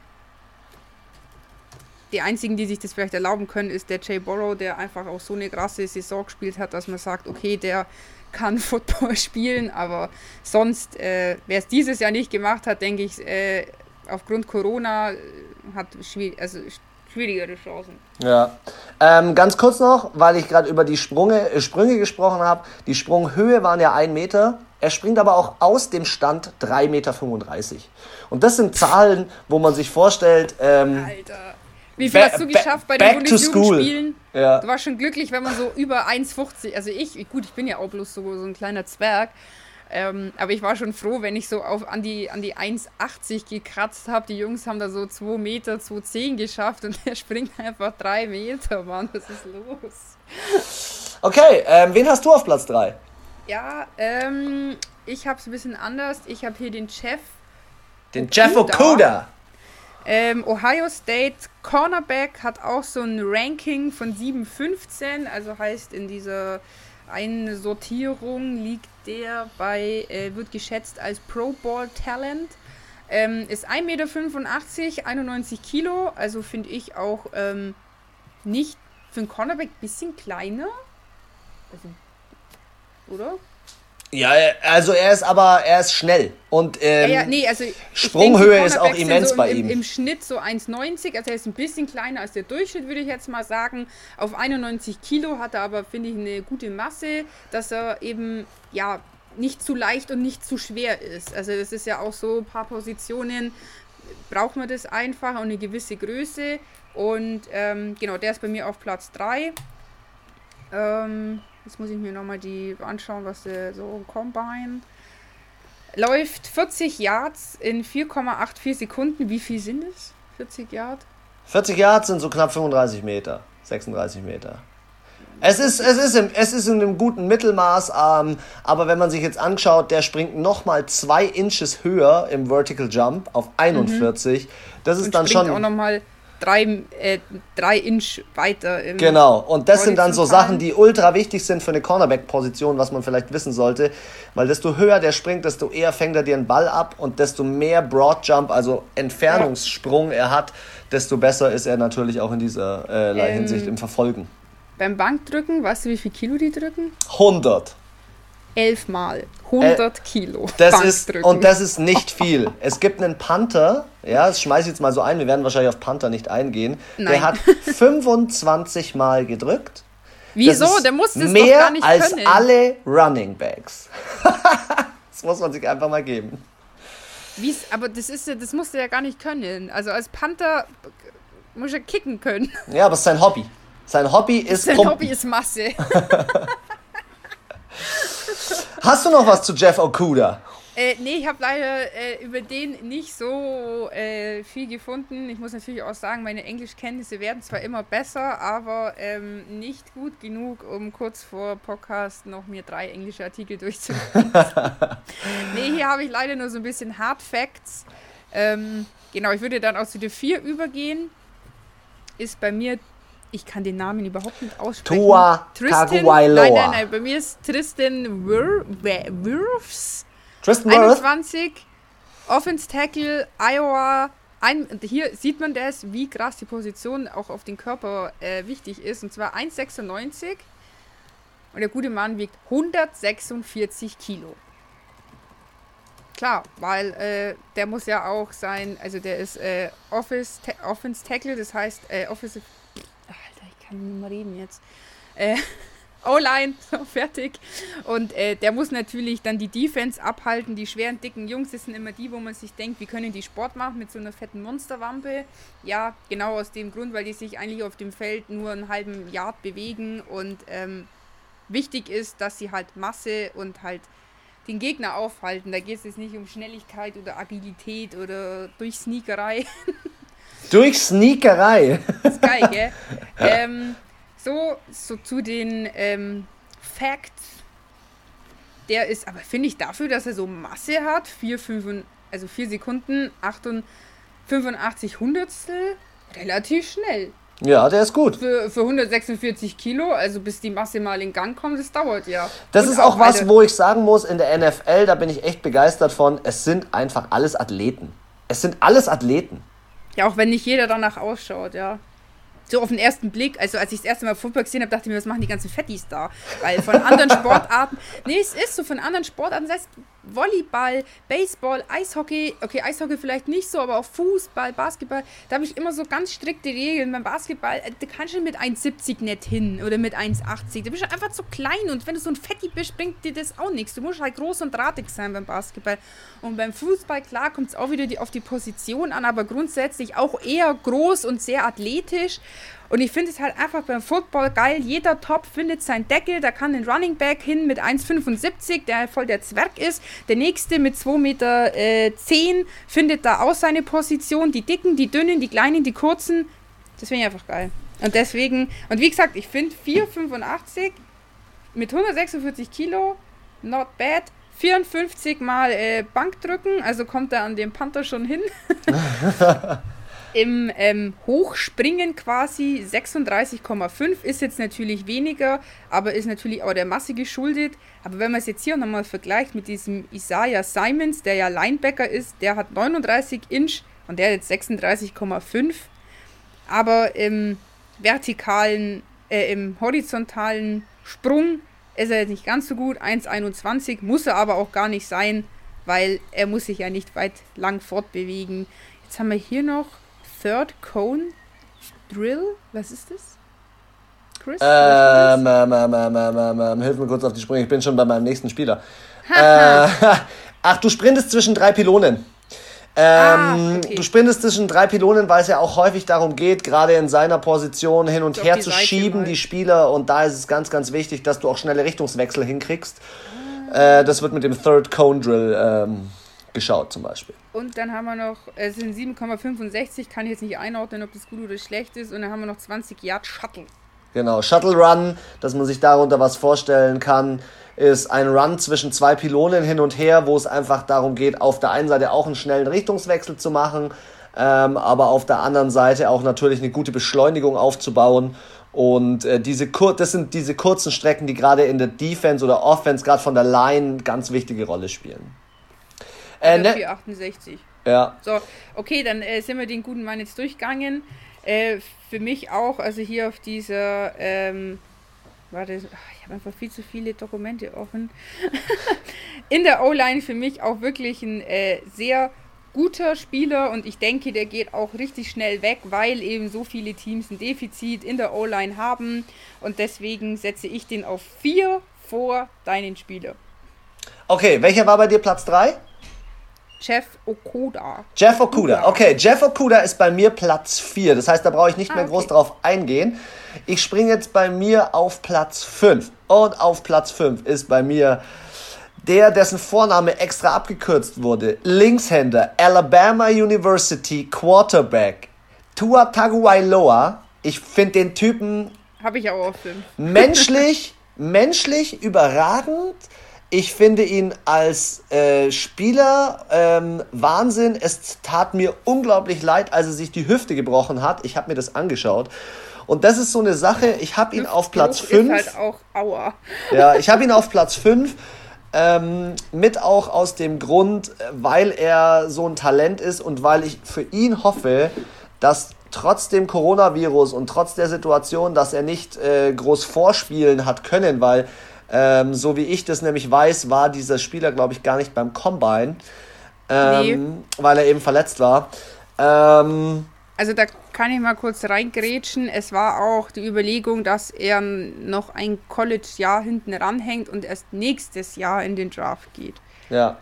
die einzigen, die sich das vielleicht erlauben können, ist der Jay Borrow, der einfach auch so eine krasse Saison gespielt hat, dass man sagt, okay, der kann Football spielen, aber sonst, äh, wer es dieses Jahr nicht gemacht hat, denke ich, äh, aufgrund Corona äh, hat schwierig, also schwierigere Chancen. Ja. Ähm, ganz kurz noch, weil ich gerade über die Sprünge, äh, Sprünge gesprochen habe. Die Sprunghöhe waren ja ein Meter Er springt aber auch aus dem Stand 3,35 Meter. Und das sind Zahlen, wo man sich vorstellt. Ähm, Alter. Wie viel hast du geschafft bei den Bundesjugendspielen? Ja. Du warst schon glücklich, wenn man so über 1,50, also ich, gut, ich bin ja auch bloß so, so ein kleiner Zwerg, ähm, aber ich war schon froh, wenn ich so auf, an die, an die 1,80 gekratzt habe. Die Jungs haben da so 2 Meter, 2,10 geschafft und der springt einfach 3 Meter, Mann, was ist los? Okay, ähm, wen hast du auf Platz 3? Ja, ähm, ich habe es ein bisschen anders. Ich habe hier den Chef. Den Jeff Okuda. Ähm, Ohio State Cornerback hat auch so ein Ranking von 7,15, also heißt in dieser Einsortierung liegt der bei, äh, wird geschätzt als Pro Bowl Talent. Ähm, ist 1,85 Meter, 91 Kilo, also finde ich auch ähm, nicht für einen Cornerback ein bisschen kleiner. Also, oder? Ja, also er ist aber, er ist schnell. Und ähm, ja, ja, nee, also Sprunghöhe denke, ist auch immens so bei im, ihm. Im Schnitt so 1,90, also er ist ein bisschen kleiner als der Durchschnitt, würde ich jetzt mal sagen. Auf 91 Kilo hat er aber, finde ich, eine gute Masse, dass er eben, ja, nicht zu leicht und nicht zu schwer ist. Also das ist ja auch so, ein paar Positionen braucht man das einfach und eine gewisse Größe. Und ähm, genau, der ist bei mir auf Platz 3. Ähm, Jetzt muss ich mir nochmal die anschauen, was der so Combine läuft 40 Yards in 4,84 Sekunden. Wie viel sind es? 40 Yards? 40 Yards sind so knapp 35 Meter, 36 Meter. Es ist, es ist, im, es ist in einem guten Mittelmaß, ähm, aber wenn man sich jetzt anschaut, der springt nochmal zwei Inches höher im Vertical Jump auf 41. Mhm. Das ist Und dann schon. auch nochmal drei, äh, drei Inch weiter. Genau, und das sind dann so Sachen, die ultra wichtig sind für eine Cornerback-Position, was man vielleicht wissen sollte, weil desto höher der springt, desto eher fängt er dir einen Ball ab und desto mehr Broadjump, also Entfernungssprung er hat, desto besser ist er natürlich auch in dieser äh, ähm, Hinsicht im Verfolgen. Beim Bankdrücken, weißt du, wie viel Kilo die drücken? 100 elfmal 100 äh, Kilo. Das ist, und das ist nicht viel. Es gibt einen Panther, ja, das schmeiße ich jetzt mal so ein, wir werden wahrscheinlich auf Panther nicht eingehen. Nein. Der hat 25 Mal gedrückt. Wieso? Der muss das mehr doch gar nicht als können. alle Running Backs. das muss man sich einfach mal geben. Wie's, aber das ist das musst du ja gar nicht können. Also als Panther muss er kicken können. Ja, aber es ist sein Hobby. Sein Hobby ist Sein Pumpen. Hobby ist Masse. Hast du noch was zu Jeff Okuda? Äh, nee, ich habe leider äh, über den nicht so äh, viel gefunden. Ich muss natürlich auch sagen, meine Englischkenntnisse werden zwar immer besser, aber ähm, nicht gut genug, um kurz vor Podcast noch mir drei englische Artikel durchzulesen. nee, hier habe ich leider nur so ein bisschen Hard Facts. Ähm, genau, ich würde dann auch zu der 4 übergehen. Ist bei mir ich kann den Namen überhaupt nicht aussprechen. Tua Tagovailoa. Nein, nein, nein. Bei mir ist Tristan Wirfs. Tristan Wirfs. 21. Offense Tackle, Iowa. Ein, hier sieht man das, wie krass die Position auch auf den Körper äh, wichtig ist. Und zwar 1,96. Und der gute Mann wiegt 146 Kilo. Klar, weil äh, der muss ja auch sein, also der ist äh, Office, Offense Tackle, das heißt äh, Offensive kann nicht mehr reden jetzt. Äh, O-Line, so, fertig. Und äh, der muss natürlich dann die Defense abhalten. Die schweren, dicken Jungs, das sind immer die, wo man sich denkt, wie können die Sport machen mit so einer fetten Monsterwampe. Ja, genau aus dem Grund, weil die sich eigentlich auf dem Feld nur einen halben Yard bewegen. Und ähm, wichtig ist, dass sie halt Masse und halt den Gegner aufhalten. Da geht es jetzt nicht um Schnelligkeit oder Agilität oder durch Sneakerei. Durch Sneakerei. Das ist geil, gell? ähm, so, so zu den ähm, Facts. Der ist, aber finde ich dafür, dass er so Masse hat, 4, 5, also 4 Sekunden, 8 und 85 Hundertstel, relativ schnell. Ja, der ist gut. Für, für 146 Kilo, also bis die Masse mal in Gang kommt, das dauert ja. Das und ist auch, auch was, wo ich sagen muss, in der NFL, da bin ich echt begeistert von, es sind einfach alles Athleten. Es sind alles Athleten. Ja, auch wenn nicht jeder danach ausschaut, ja. So auf den ersten Blick, also als ich das erste Mal Football gesehen habe, dachte ich mir, was machen die ganzen Fettis da? Weil von anderen Sportarten, nee, es ist so, von anderen Sportarten, das heißt, Volleyball, Baseball, Eishockey, okay, Eishockey vielleicht nicht so, aber auch Fußball, Basketball, da habe ich immer so ganz strikte Regeln. Beim Basketball, äh, da kannst du mit 1,70 nicht hin oder mit 1,80. Da bist du einfach zu klein und wenn du so ein Fetti bist, bringt dir das auch nichts. Du musst halt groß und drahtig sein beim Basketball. Und beim Fußball, klar, kommt es auch wieder die, auf die Position an, aber grundsätzlich auch eher groß und sehr athletisch. Und ich finde es halt einfach beim Football geil. Jeder Top findet seinen Deckel. Da kann ein Running Back hin mit 1,75, der voll der Zwerg ist. Der nächste mit 2,10 Meter äh, 10 findet da auch seine Position. Die dicken, die dünnen, die kleinen, die kurzen. Das finde ich einfach geil. Und deswegen, und wie gesagt, ich finde 4,85 mit 146 Kilo, not bad. 54 mal äh, Bankdrücken, also kommt er an dem Panther schon hin. Im ähm, Hochspringen quasi 36,5 ist jetzt natürlich weniger, aber ist natürlich auch der Masse geschuldet. Aber wenn man es jetzt hier nochmal vergleicht mit diesem Isaiah Simons, der ja Linebacker ist, der hat 39 Inch und der jetzt 36,5. Aber im vertikalen, äh, im horizontalen Sprung ist er jetzt nicht ganz so gut. 1,21 muss er aber auch gar nicht sein, weil er muss sich ja nicht weit lang fortbewegen. Jetzt haben wir hier noch Third Cone Drill. Was ist das? Chris? Ähm, ähm, ähm, ähm, ähm, ähm, hilf mir kurz auf die Sprünge. Ich bin schon bei meinem nächsten Spieler. äh, ach, du sprintest zwischen drei Pylonen. Ähm, ah, okay. Du sprintest zwischen drei Pylonen, weil es ja auch häufig darum geht, gerade in seiner Position hin und her zu schieben, die Spieler. Und da ist es ganz, ganz wichtig, dass du auch schnelle Richtungswechsel hinkriegst. Ah. Äh, das wird mit dem Third Cone Drill ähm, geschaut zum Beispiel. Und dann haben wir noch, es sind 7,65, kann ich jetzt nicht einordnen, ob das gut oder schlecht ist. Und dann haben wir noch 20 Yard Shuttle. Genau, Shuttle Run, dass man sich darunter was vorstellen kann, ist ein Run zwischen zwei Pylonen hin und her, wo es einfach darum geht, auf der einen Seite auch einen schnellen Richtungswechsel zu machen, ähm, aber auf der anderen Seite auch natürlich eine gute Beschleunigung aufzubauen. Und äh, diese das sind diese kurzen Strecken, die gerade in der Defense oder Offense, gerade von der Line, ganz wichtige Rolle spielen. Äh, ne? 468. Ja. So, okay, dann äh, sind wir den guten Mann jetzt durchgegangen. Äh, für mich auch, also hier auf dieser, ähm, warte, ich habe einfach viel zu viele Dokumente offen. In der O-Line für mich auch wirklich ein äh, sehr guter Spieler und ich denke, der geht auch richtig schnell weg, weil eben so viele Teams ein Defizit in der O-Line haben und deswegen setze ich den auf 4 vor deinen Spieler. Okay, welcher war bei dir Platz 3? Jeff Okuda. Jeff Okuda, okay. Jeff Okuda ist bei mir Platz 4. Das heißt, da brauche ich nicht ah, mehr okay. groß drauf eingehen. Ich springe jetzt bei mir auf Platz 5. Und auf Platz 5 ist bei mir der, dessen Vorname extra abgekürzt wurde. Linkshänder, Alabama University Quarterback, Tua Tagovailoa. Ich finde den Typen... Habe ich auch auf 5. Menschlich, menschlich überragend ich finde ihn als äh, Spieler ähm, Wahnsinn. Es tat mir unglaublich leid, als er sich die Hüfte gebrochen hat. Ich habe mir das angeschaut. Und das ist so eine Sache, ich habe ihn auf Platz 5. Halt auch Aua. Ja, ich habe ihn auf Platz 5. Ähm, mit auch aus dem Grund, weil er so ein Talent ist und weil ich für ihn hoffe, dass trotz dem Coronavirus und trotz der Situation, dass er nicht äh, groß vorspielen hat können, weil ähm, so wie ich das nämlich weiß, war dieser Spieler, glaube ich, gar nicht beim Combine, ähm, nee. weil er eben verletzt war. Ähm, also da kann ich mal kurz reingrätschen. Es war auch die Überlegung, dass er noch ein College-Jahr hinten ranhängt und erst nächstes Jahr in den Draft geht. Ja.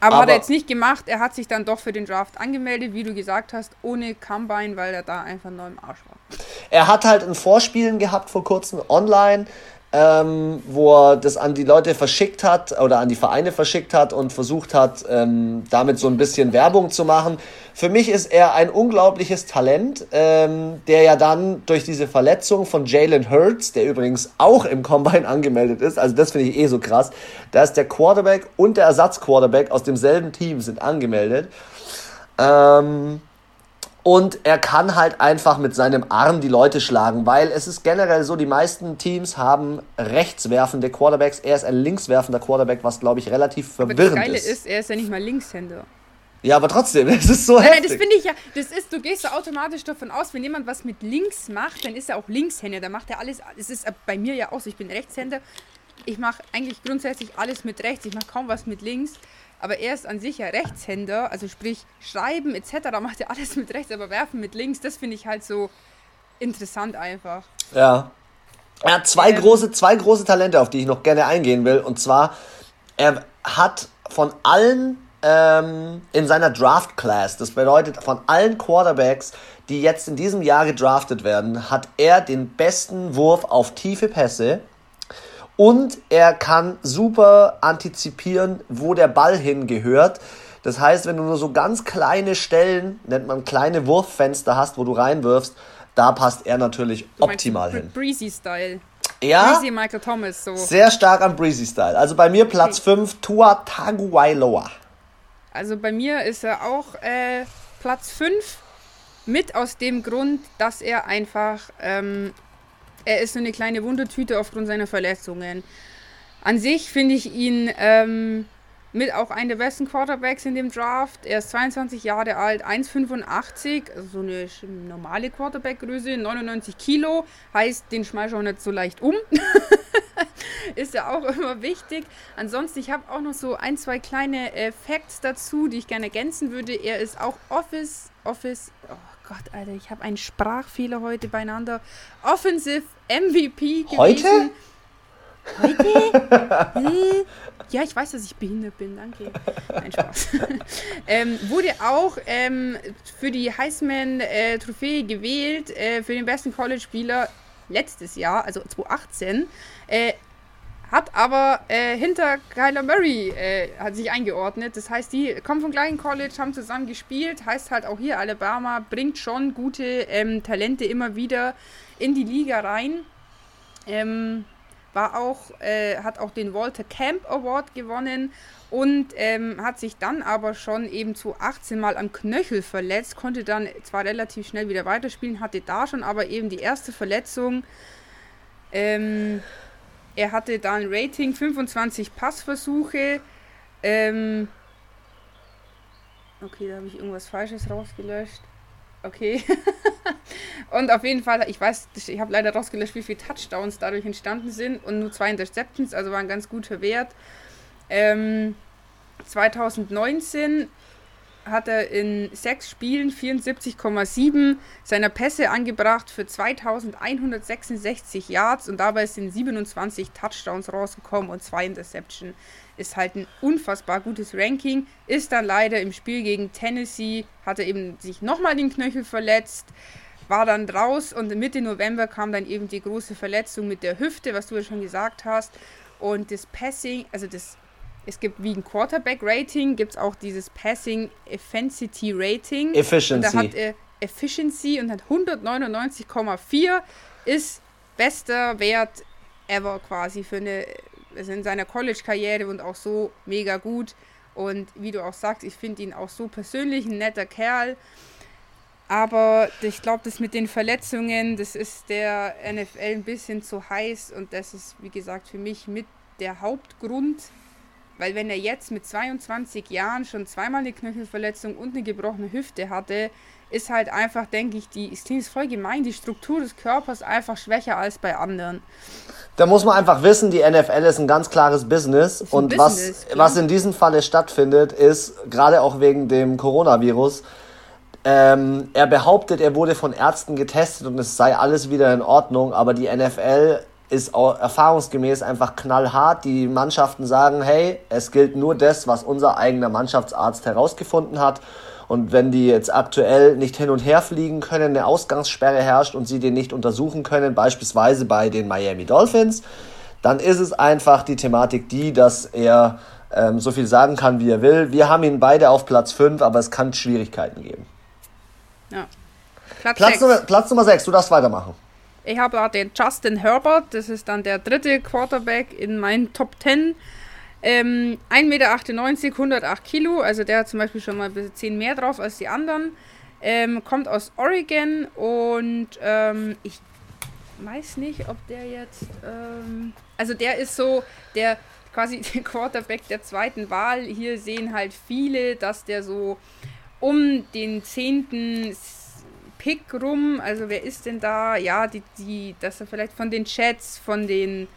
Aber, Aber, hat er jetzt nicht gemacht. Er hat sich dann doch für den Draft angemeldet, wie du gesagt hast, ohne Combine, weil er da einfach neu im Arsch war. Er hat halt ein Vorspielen gehabt vor kurzem online ähm, wo er das an die Leute verschickt hat oder an die Vereine verschickt hat und versucht hat, ähm, damit so ein bisschen Werbung zu machen. Für mich ist er ein unglaubliches Talent, ähm, der ja dann durch diese Verletzung von Jalen Hurts, der übrigens auch im Combine angemeldet ist, also das finde ich eh so krass, da ist der Quarterback und der Ersatzquarterback aus demselben Team sind angemeldet. Ähm, und er kann halt einfach mit seinem Arm die Leute schlagen, weil es ist generell so, die meisten Teams haben rechtswerfende Quarterbacks. Er ist ein linkswerfender Quarterback, was glaube ich relativ verwirrend ist. Das Geile ist. ist, er ist ja nicht mal Linkshänder. Ja, aber trotzdem, es ist so nein, heftig. Nein, das finde ich ja, das ist, du gehst so automatisch davon aus, wenn jemand was mit links macht, dann ist er auch Linkshänder, dann macht er alles, es ist bei mir ja auch so, ich bin Rechtshänder, ich mache eigentlich grundsätzlich alles mit rechts, ich mache kaum was mit links. Aber er ist an sich ja Rechtshänder, also sprich Schreiben etc. macht er alles mit rechts, aber Werfen mit links, das finde ich halt so interessant einfach. Ja. Er hat zwei, ähm, große, zwei große Talente, auf die ich noch gerne eingehen will. Und zwar, er hat von allen ähm, in seiner Draft Class, das bedeutet von allen Quarterbacks, die jetzt in diesem Jahr gedraftet werden, hat er den besten Wurf auf tiefe Pässe. Und er kann super antizipieren, wo der Ball hingehört. Das heißt, wenn du nur so ganz kleine Stellen, nennt man kleine Wurffenster hast, wo du reinwirfst, da passt er natürlich du optimal hin. Breezy-Style. Ja. Breezy Michael Thomas, so. Sehr stark am Breezy-Style. Also bei mir Platz okay. 5, Tua Taguailoa. Also bei mir ist er auch äh, Platz 5. Mit aus dem Grund, dass er einfach, ähm, er ist so eine kleine Wundertüte aufgrund seiner Verletzungen. An sich finde ich ihn ähm, mit auch einen der besten Quarterbacks in dem Draft. Er ist 22 Jahre alt, 1,85, also so eine normale Quarterback-Größe, 99 Kilo, heißt, den schmeiße ich auch nicht so leicht um. ist ja auch immer wichtig. Ansonsten, ich habe auch noch so ein, zwei kleine äh, Facts dazu, die ich gerne ergänzen würde. Er ist auch Office, Office, oh Gott, Alter, ich habe einen Sprachfehler heute beieinander. Offensive MVP gewesen. Heute? Heute? ja, ich weiß, dass ich behindert bin, danke. Nein, Spaß. ähm, wurde auch ähm, für die Heisman-Trophäe äh, gewählt, äh, für den besten College-Spieler letztes Jahr, also 2018. Äh, hat aber äh, hinter Kyler Murray äh, hat sich eingeordnet. Das heißt, die kommen vom gleichen College, haben zusammen gespielt. Heißt halt auch hier, Alabama bringt schon gute ähm, Talente immer wieder in die Liga rein. Ähm, war auch, äh, hat auch den Walter Camp Award gewonnen und ähm, hat sich dann aber schon eben zu 18 Mal am Knöchel verletzt, konnte dann zwar relativ schnell wieder weiterspielen, hatte da schon aber eben die erste Verletzung. Ähm, er hatte dann Rating 25 Passversuche. Ähm, okay, da habe ich irgendwas Falsches rausgelöscht. Okay. und auf jeden Fall, ich weiß, ich habe leider rausgelöscht, wie viele Touchdowns dadurch entstanden sind und nur zwei Interceptions, also war ein ganz guter Wert. Ähm, 2019 hat er in sechs Spielen 74,7 seiner Pässe angebracht für 2166 Yards und dabei sind 27 Touchdowns rausgekommen und zwei Interceptions ist halt ein unfassbar gutes Ranking. Ist dann leider im Spiel gegen Tennessee, hat er eben sich nochmal den Knöchel verletzt, war dann raus und Mitte November kam dann eben die große Verletzung mit der Hüfte, was du ja schon gesagt hast. Und das Passing, also das, es gibt wie ein Quarterback-Rating, gibt es auch dieses Passing Efficiency Rating. Efficiency. Und da hat er Efficiency und hat 199,4 ist bester Wert ever quasi für eine ist in seiner College-Karriere und auch so mega gut. Und wie du auch sagst, ich finde ihn auch so persönlich ein netter Kerl. Aber ich glaube, das mit den Verletzungen, das ist der NFL ein bisschen zu heiß und das ist, wie gesagt, für mich mit der Hauptgrund. Weil wenn er jetzt mit 22 Jahren schon zweimal eine Knöchelverletzung und eine gebrochene Hüfte hatte, ist halt einfach, denke ich, die, es klingt voll gemein, die Struktur des Körpers einfach schwächer als bei anderen. Da muss man einfach wissen, die NFL ist ein ganz klares Business. Und Business, was, was in diesem Falle stattfindet, ist, gerade auch wegen dem Coronavirus, ähm, er behauptet, er wurde von Ärzten getestet und es sei alles wieder in Ordnung, aber die NFL ist erfahrungsgemäß einfach knallhart. Die Mannschaften sagen, hey, es gilt nur das, was unser eigener Mannschaftsarzt herausgefunden hat. Und wenn die jetzt aktuell nicht hin und her fliegen können, eine Ausgangssperre herrscht und sie den nicht untersuchen können, beispielsweise bei den Miami Dolphins, dann ist es einfach die Thematik die, dass er ähm, so viel sagen kann, wie er will. Wir haben ihn beide auf Platz 5, aber es kann Schwierigkeiten geben. Ja. Platz, Platz, Nummer, Platz Nummer 6, du darfst weitermachen. Ich habe da den Justin Herbert, das ist dann der dritte Quarterback in meinen Top 10. Ähm, 1,98 Meter, 108 Kilo, also der hat zum Beispiel schon mal ein bisschen 10 mehr drauf als die anderen. Ähm, kommt aus Oregon und ähm, ich weiß nicht, ob der jetzt. Ähm, also der ist so der quasi der Quarterback der zweiten Wahl. Hier sehen halt viele, dass der so um den zehnten Pick rum, also wer ist denn da? Ja, die, die, dass er vielleicht von den Chats, von den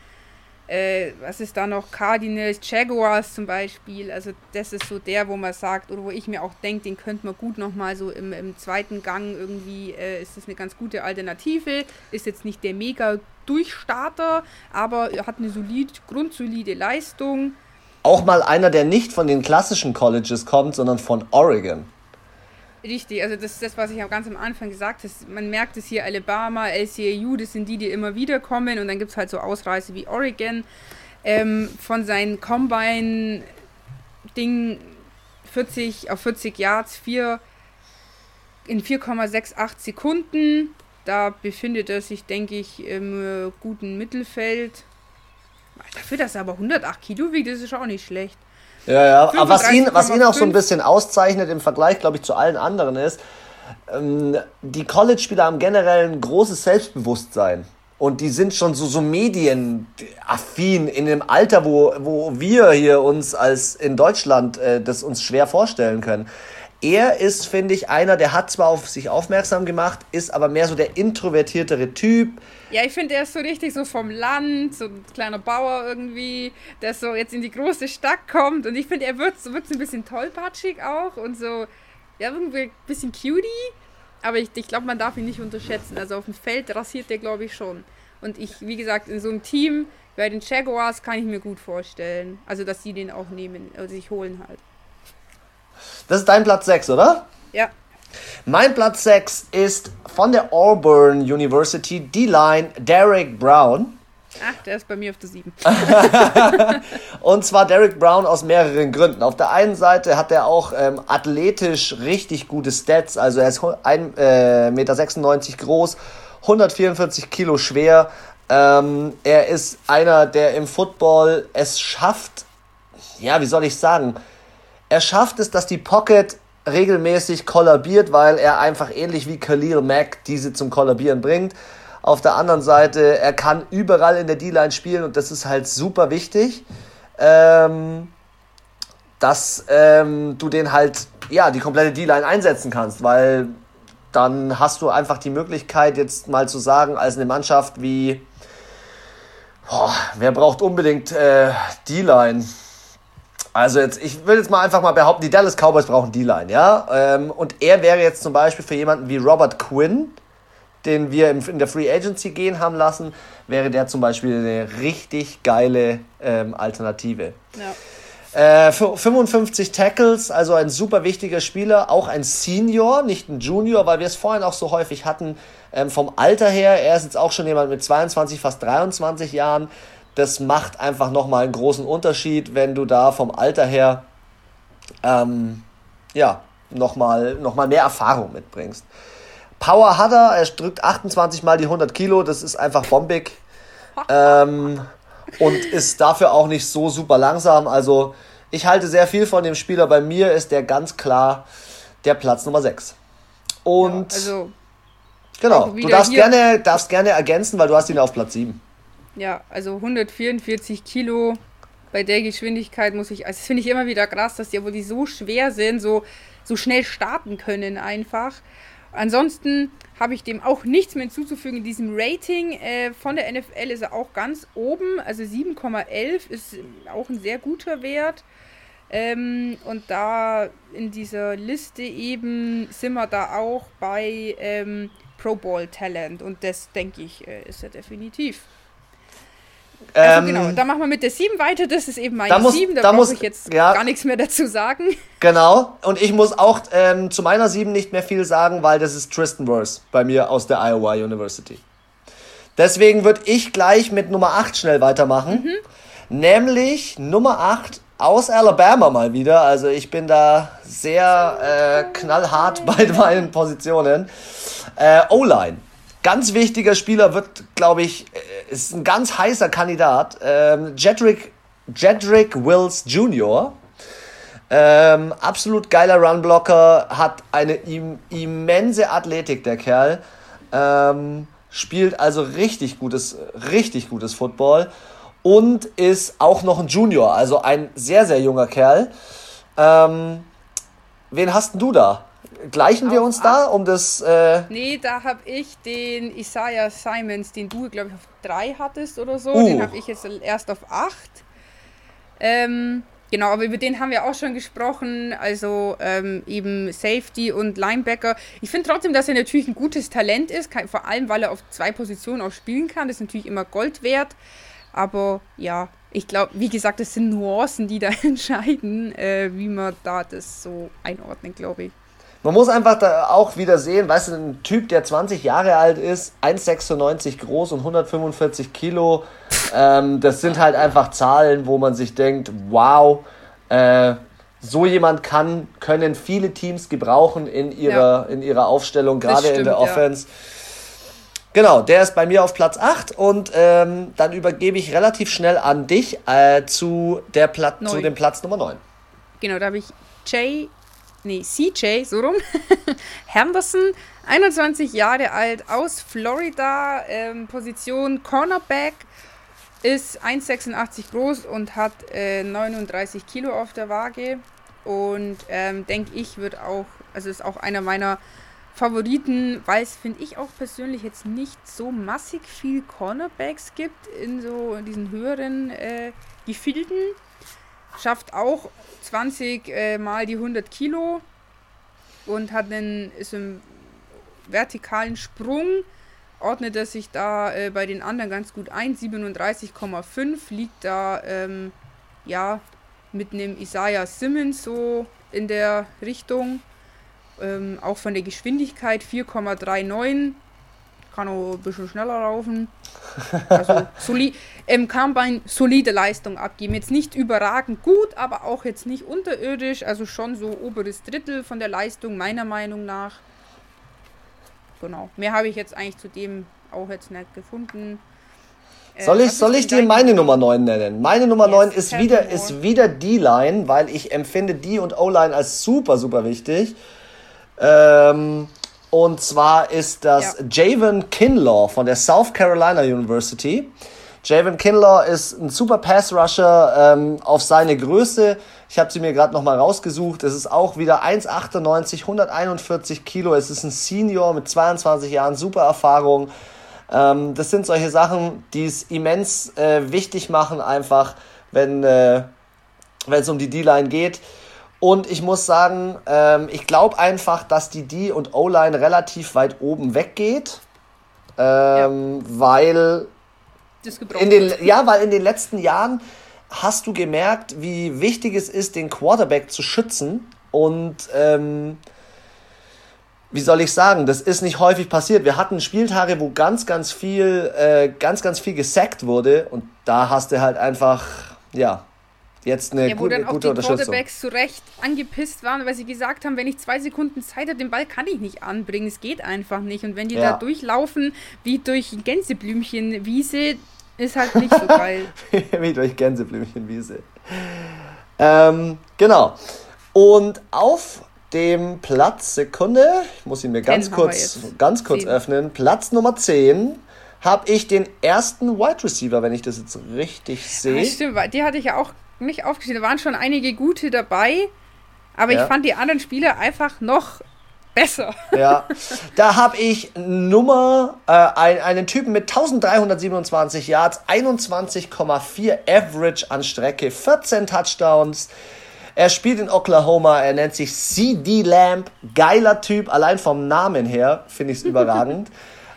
Äh, was ist da noch? Cardinals, Jaguars zum Beispiel. Also das ist so der, wo man sagt, oder wo ich mir auch denke, den könnte man gut nochmal so im, im zweiten Gang irgendwie, äh, ist das eine ganz gute Alternative. Ist jetzt nicht der mega Durchstarter, aber hat eine solid, grundsolide Leistung. Auch mal einer, der nicht von den klassischen Colleges kommt, sondern von Oregon. Richtig, also das ist das, was ich auch ganz am Anfang gesagt habe. Man merkt es hier, Alabama, LCAU, das sind die, die immer wieder kommen. Und dann gibt es halt so Ausreißer wie Oregon. Ähm, von seinen Combine-Ding 40 auf 40 Yards, 4 in 4,68 Sekunden. Da befindet er sich, denke ich, im äh, guten Mittelfeld. Dafür, dass er aber 108 Kilo wiegt, das ist auch nicht schlecht. Ja, ja, aber was ihn, was ihn auch so ein bisschen auszeichnet im Vergleich, glaube ich, zu allen anderen ist, ähm, die College-Spieler haben generell ein großes Selbstbewusstsein. Und die sind schon so, so medienaffin in dem Alter, wo, wo wir hier uns als in Deutschland äh, das uns schwer vorstellen können. Er ist, finde ich, einer, der hat zwar auf sich aufmerksam gemacht, ist aber mehr so der introvertiertere Typ, ja, ich finde, er ist so richtig so vom Land, so ein kleiner Bauer irgendwie, der so jetzt in die große Stadt kommt. Und ich finde, er wird, wird so ein bisschen tollpatschig auch und so, ja, irgendwie ein bisschen cutie. Aber ich, ich glaube, man darf ihn nicht unterschätzen. Also auf dem Feld rasiert der, glaube ich, schon. Und ich, wie gesagt, in so einem Team bei den Jaguars kann ich mir gut vorstellen. Also, dass sie den auch nehmen, also sich holen halt. Das ist dein Platz 6, oder? Ja. Mein Platz 6 ist von der Auburn University D-Line Derek Brown. Ach, der ist bei mir auf der 7. und zwar Derek Brown aus mehreren Gründen. Auf der einen Seite hat er auch ähm, athletisch richtig gute Stats. Also er ist 1,96 äh, Meter groß, 144 Kilo schwer. Ähm, er ist einer, der im Football es schafft, ja, wie soll ich sagen, er schafft es, dass die Pocket regelmäßig kollabiert, weil er einfach ähnlich wie Khalil Mack diese zum Kollabieren bringt. Auf der anderen Seite, er kann überall in der D-Line spielen und das ist halt super wichtig, ähm, dass ähm, du den halt, ja, die komplette D-Line einsetzen kannst, weil dann hast du einfach die Möglichkeit, jetzt mal zu sagen, als eine Mannschaft wie, boah, wer braucht unbedingt äh, D-Line? Also jetzt, ich will jetzt mal einfach mal behaupten, die Dallas Cowboys brauchen D-Line, ja. Ähm, und er wäre jetzt zum Beispiel für jemanden wie Robert Quinn, den wir in der Free Agency gehen haben lassen, wäre der zum Beispiel eine richtig geile ähm, Alternative. Ja. Äh, 55 Tackles, also ein super wichtiger Spieler, auch ein Senior, nicht ein Junior, weil wir es vorhin auch so häufig hatten. Ähm, vom Alter her, er ist jetzt auch schon jemand mit 22, fast 23 Jahren das macht einfach nochmal einen großen Unterschied, wenn du da vom Alter her ähm, ja, nochmal noch mal mehr Erfahrung mitbringst. Power hat er, er drückt 28 mal die 100 Kilo, das ist einfach bombig. Ähm, und ist dafür auch nicht so super langsam. Also ich halte sehr viel von dem Spieler. Bei mir ist der ganz klar der Platz Nummer 6. Und ja, also genau, du darfst gerne, darfst gerne ergänzen, weil du hast ihn auf Platz 7. Ja, also 144 Kilo bei der Geschwindigkeit muss ich, also das finde ich immer wieder krass, dass die, obwohl die so schwer sind, so, so schnell starten können einfach. Ansonsten habe ich dem auch nichts mehr hinzuzufügen. In diesem Rating äh, von der NFL ist er auch ganz oben, also 7,11 ist auch ein sehr guter Wert. Ähm, und da in dieser Liste eben sind wir da auch bei ähm, Pro Bowl Talent und das denke ich äh, ist er definitiv. Also genau, ähm, da machen wir mit der 7 weiter. Das ist eben meine da muss, 7, da, da muss ich jetzt ja, gar nichts mehr dazu sagen. Genau, und ich muss auch ähm, zu meiner 7 nicht mehr viel sagen, weil das ist Tristan Wirth bei mir aus der Iowa University. Deswegen würde ich gleich mit Nummer 8 schnell weitermachen. Mhm. Nämlich Nummer 8 aus Alabama mal wieder. Also ich bin da sehr äh, knallhart bei meinen Positionen. Äh, O-Line ganz wichtiger Spieler wird, glaube ich, äh, ist ein ganz heißer Kandidat. Ähm, Jedrick, Jedrick Wills Jr. Ähm, absolut geiler Runblocker, hat eine im, immense Athletik, der Kerl. Ähm, spielt also richtig gutes, richtig gutes Football und ist auch noch ein Junior, also ein sehr, sehr junger Kerl. Ähm, wen hast du da? Gleichen wir uns da um das. Äh nee, da habe ich den Isaiah Simons, den du, glaube ich, auf drei hattest oder so. Uh. Den habe ich jetzt erst auf acht. Ähm, genau, aber über den haben wir auch schon gesprochen. Also ähm, eben Safety und Linebacker. Ich finde trotzdem, dass er natürlich ein gutes Talent ist, vor allem weil er auf zwei Positionen auch spielen kann. Das ist natürlich immer Gold wert. Aber ja, ich glaube, wie gesagt, das sind Nuancen, die da entscheiden, äh, wie man da das so einordnet, glaube ich. Man muss einfach da auch wieder sehen, weißt du, ein Typ, der 20 Jahre alt ist, 1,96 groß und 145 Kilo, ähm, das sind halt einfach Zahlen, wo man sich denkt, wow, äh, so jemand kann, können viele Teams gebrauchen in ihrer, ja. in ihrer Aufstellung, gerade in der Offense. Ja. Genau, der ist bei mir auf Platz 8 und ähm, dann übergebe ich relativ schnell an dich äh, zu, der Plat zu dem Platz Nummer 9. Genau, da habe ich Jay, nee, CJ, so rum, Henderson, 21 Jahre alt, aus Florida, ähm, Position Cornerback, ist 1,86 groß und hat äh, 39 Kilo auf der Waage und ähm, denke ich, wird auch, also ist auch einer meiner Favoriten, weil es, finde ich auch persönlich jetzt nicht so massig viel Cornerbacks gibt in so diesen höheren äh, Gefilden. Schafft auch 20 äh, mal die 100 Kilo und hat einen, ist im vertikalen Sprung, ordnet er sich da äh, bei den anderen ganz gut ein. 37,5 liegt da, ähm, ja, mit einem Isaiah Simmons so in der Richtung. Ähm, auch von der Geschwindigkeit 4,39. Kann auch ein bisschen schneller laufen. Also soli ähm, Combine solide Leistung abgeben. Jetzt nicht überragend gut, aber auch jetzt nicht unterirdisch. Also schon so oberes Drittel von der Leistung, meiner Meinung nach. Genau. Mehr habe ich jetzt eigentlich zu dem auch jetzt nicht gefunden. Äh, soll ich, soll ich dir meine Nummer 9 nennen? Meine Nummer yes, 9 ist wieder, ist wieder D-Line, weil ich empfinde D und O-Line als super, super wichtig. Ähm, und zwar ist das ja. Javen Kinlaw von der South Carolina University. Javen Kinlaw ist ein super Pass-Rusher ähm, auf seine Größe. Ich habe sie mir gerade nochmal rausgesucht. Es ist auch wieder 1,98, 141 Kilo. Es ist ein Senior mit 22 Jahren, super Erfahrung. Ähm, das sind solche Sachen, die es immens äh, wichtig machen, einfach, wenn äh, es um die D-Line geht. Und ich muss sagen, ähm, ich glaube einfach, dass die D- und O-Line relativ weit oben weggeht. Ähm, ja. Weil. In den, ja, weil in den letzten Jahren hast du gemerkt, wie wichtig es ist, den Quarterback zu schützen. Und ähm, wie soll ich sagen, das ist nicht häufig passiert. Wir hatten Spieltage, wo ganz, ganz viel, äh, ganz, ganz viel gesackt wurde. Und da hast du halt einfach, ja, jetzt eine ja, wo dann auch die Quarterbacks zu Recht angepisst waren, weil sie gesagt haben, wenn ich zwei Sekunden Zeit habe, den Ball kann ich nicht anbringen. Es geht einfach nicht. Und wenn die ja. da durchlaufen wie durch Gänseblümchenwiese, ist halt nicht so geil. wie durch Gänseblümchenwiese. Ähm, genau. Und auf dem Platz, Sekunde, ich muss ihn mir ganz kurz, ganz kurz öffnen. Platz Nummer 10 habe ich den ersten Wide Receiver, wenn ich das jetzt richtig sehe. Ah, stimmt, die hatte ich ja auch nicht aufgeschrieben. Da waren schon einige gute dabei, aber ja. ich fand die anderen Spieler einfach noch besser. Ja, da habe ich Nummer, äh, ein, einen Typen mit 1327 Yards, 21,4 Average an Strecke, 14 Touchdowns. Er spielt in Oklahoma, er nennt sich CD Lamp, geiler Typ, allein vom Namen her finde ich es überragend.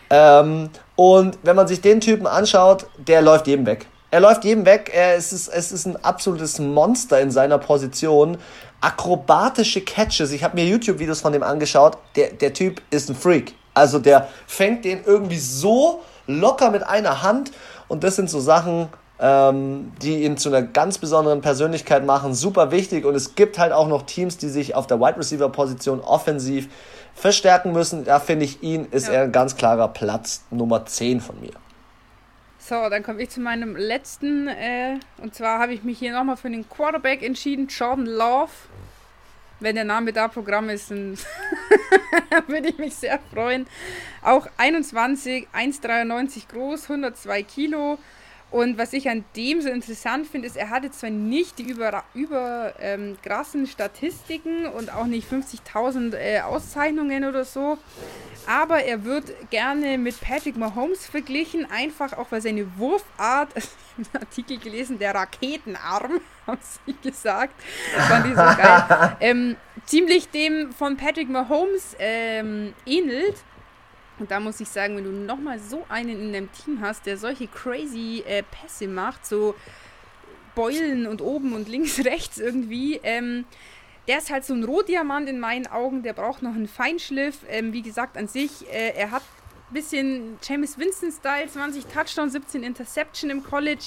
ähm, und wenn man sich den Typen anschaut, der läuft jedem weg. Er läuft jedem weg. Er, es, ist, es ist ein absolutes Monster in seiner Position. Akrobatische Catches. Ich habe mir YouTube-Videos von dem angeschaut. Der, der Typ ist ein Freak. Also der fängt den irgendwie so locker mit einer Hand. Und das sind so Sachen, ähm, die ihn zu einer ganz besonderen Persönlichkeit machen. Super wichtig. Und es gibt halt auch noch Teams, die sich auf der Wide Receiver-Position offensiv verstärken müssen. Da finde ich ihn, ist ja. er ein ganz klarer Platz Nummer 10 von mir. So, dann komme ich zu meinem letzten. Äh, und zwar habe ich mich hier nochmal für den Quarterback entschieden, Jordan Love. Wenn der Name da Programm ist, dann würde ich mich sehr freuen. Auch 21, 1,93 groß, 102 Kilo Und was ich an dem so interessant finde, ist, er hatte zwar nicht die über, über ähm, krassen Statistiken und auch nicht 50.000 äh, Auszeichnungen oder so, aber er wird gerne mit Patrick Mahomes verglichen, einfach auch weil seine Wurfart, also ich habe einen Artikel gelesen, der Raketenarm, haben sie gesagt, fand ich so geil, ähm, ziemlich dem von Patrick Mahomes ähm, ähnelt. Und da muss ich sagen, wenn du nochmal so einen in deinem Team hast, der solche crazy äh, Pässe macht, so Beulen und oben und links, rechts irgendwie, ähm, der ist halt so ein Rohdiamant in meinen Augen, der braucht noch einen Feinschliff. Ähm, wie gesagt, an sich, äh, er hat ein bisschen James Winston-Style, 20 Touchdown, 17 Interception im College.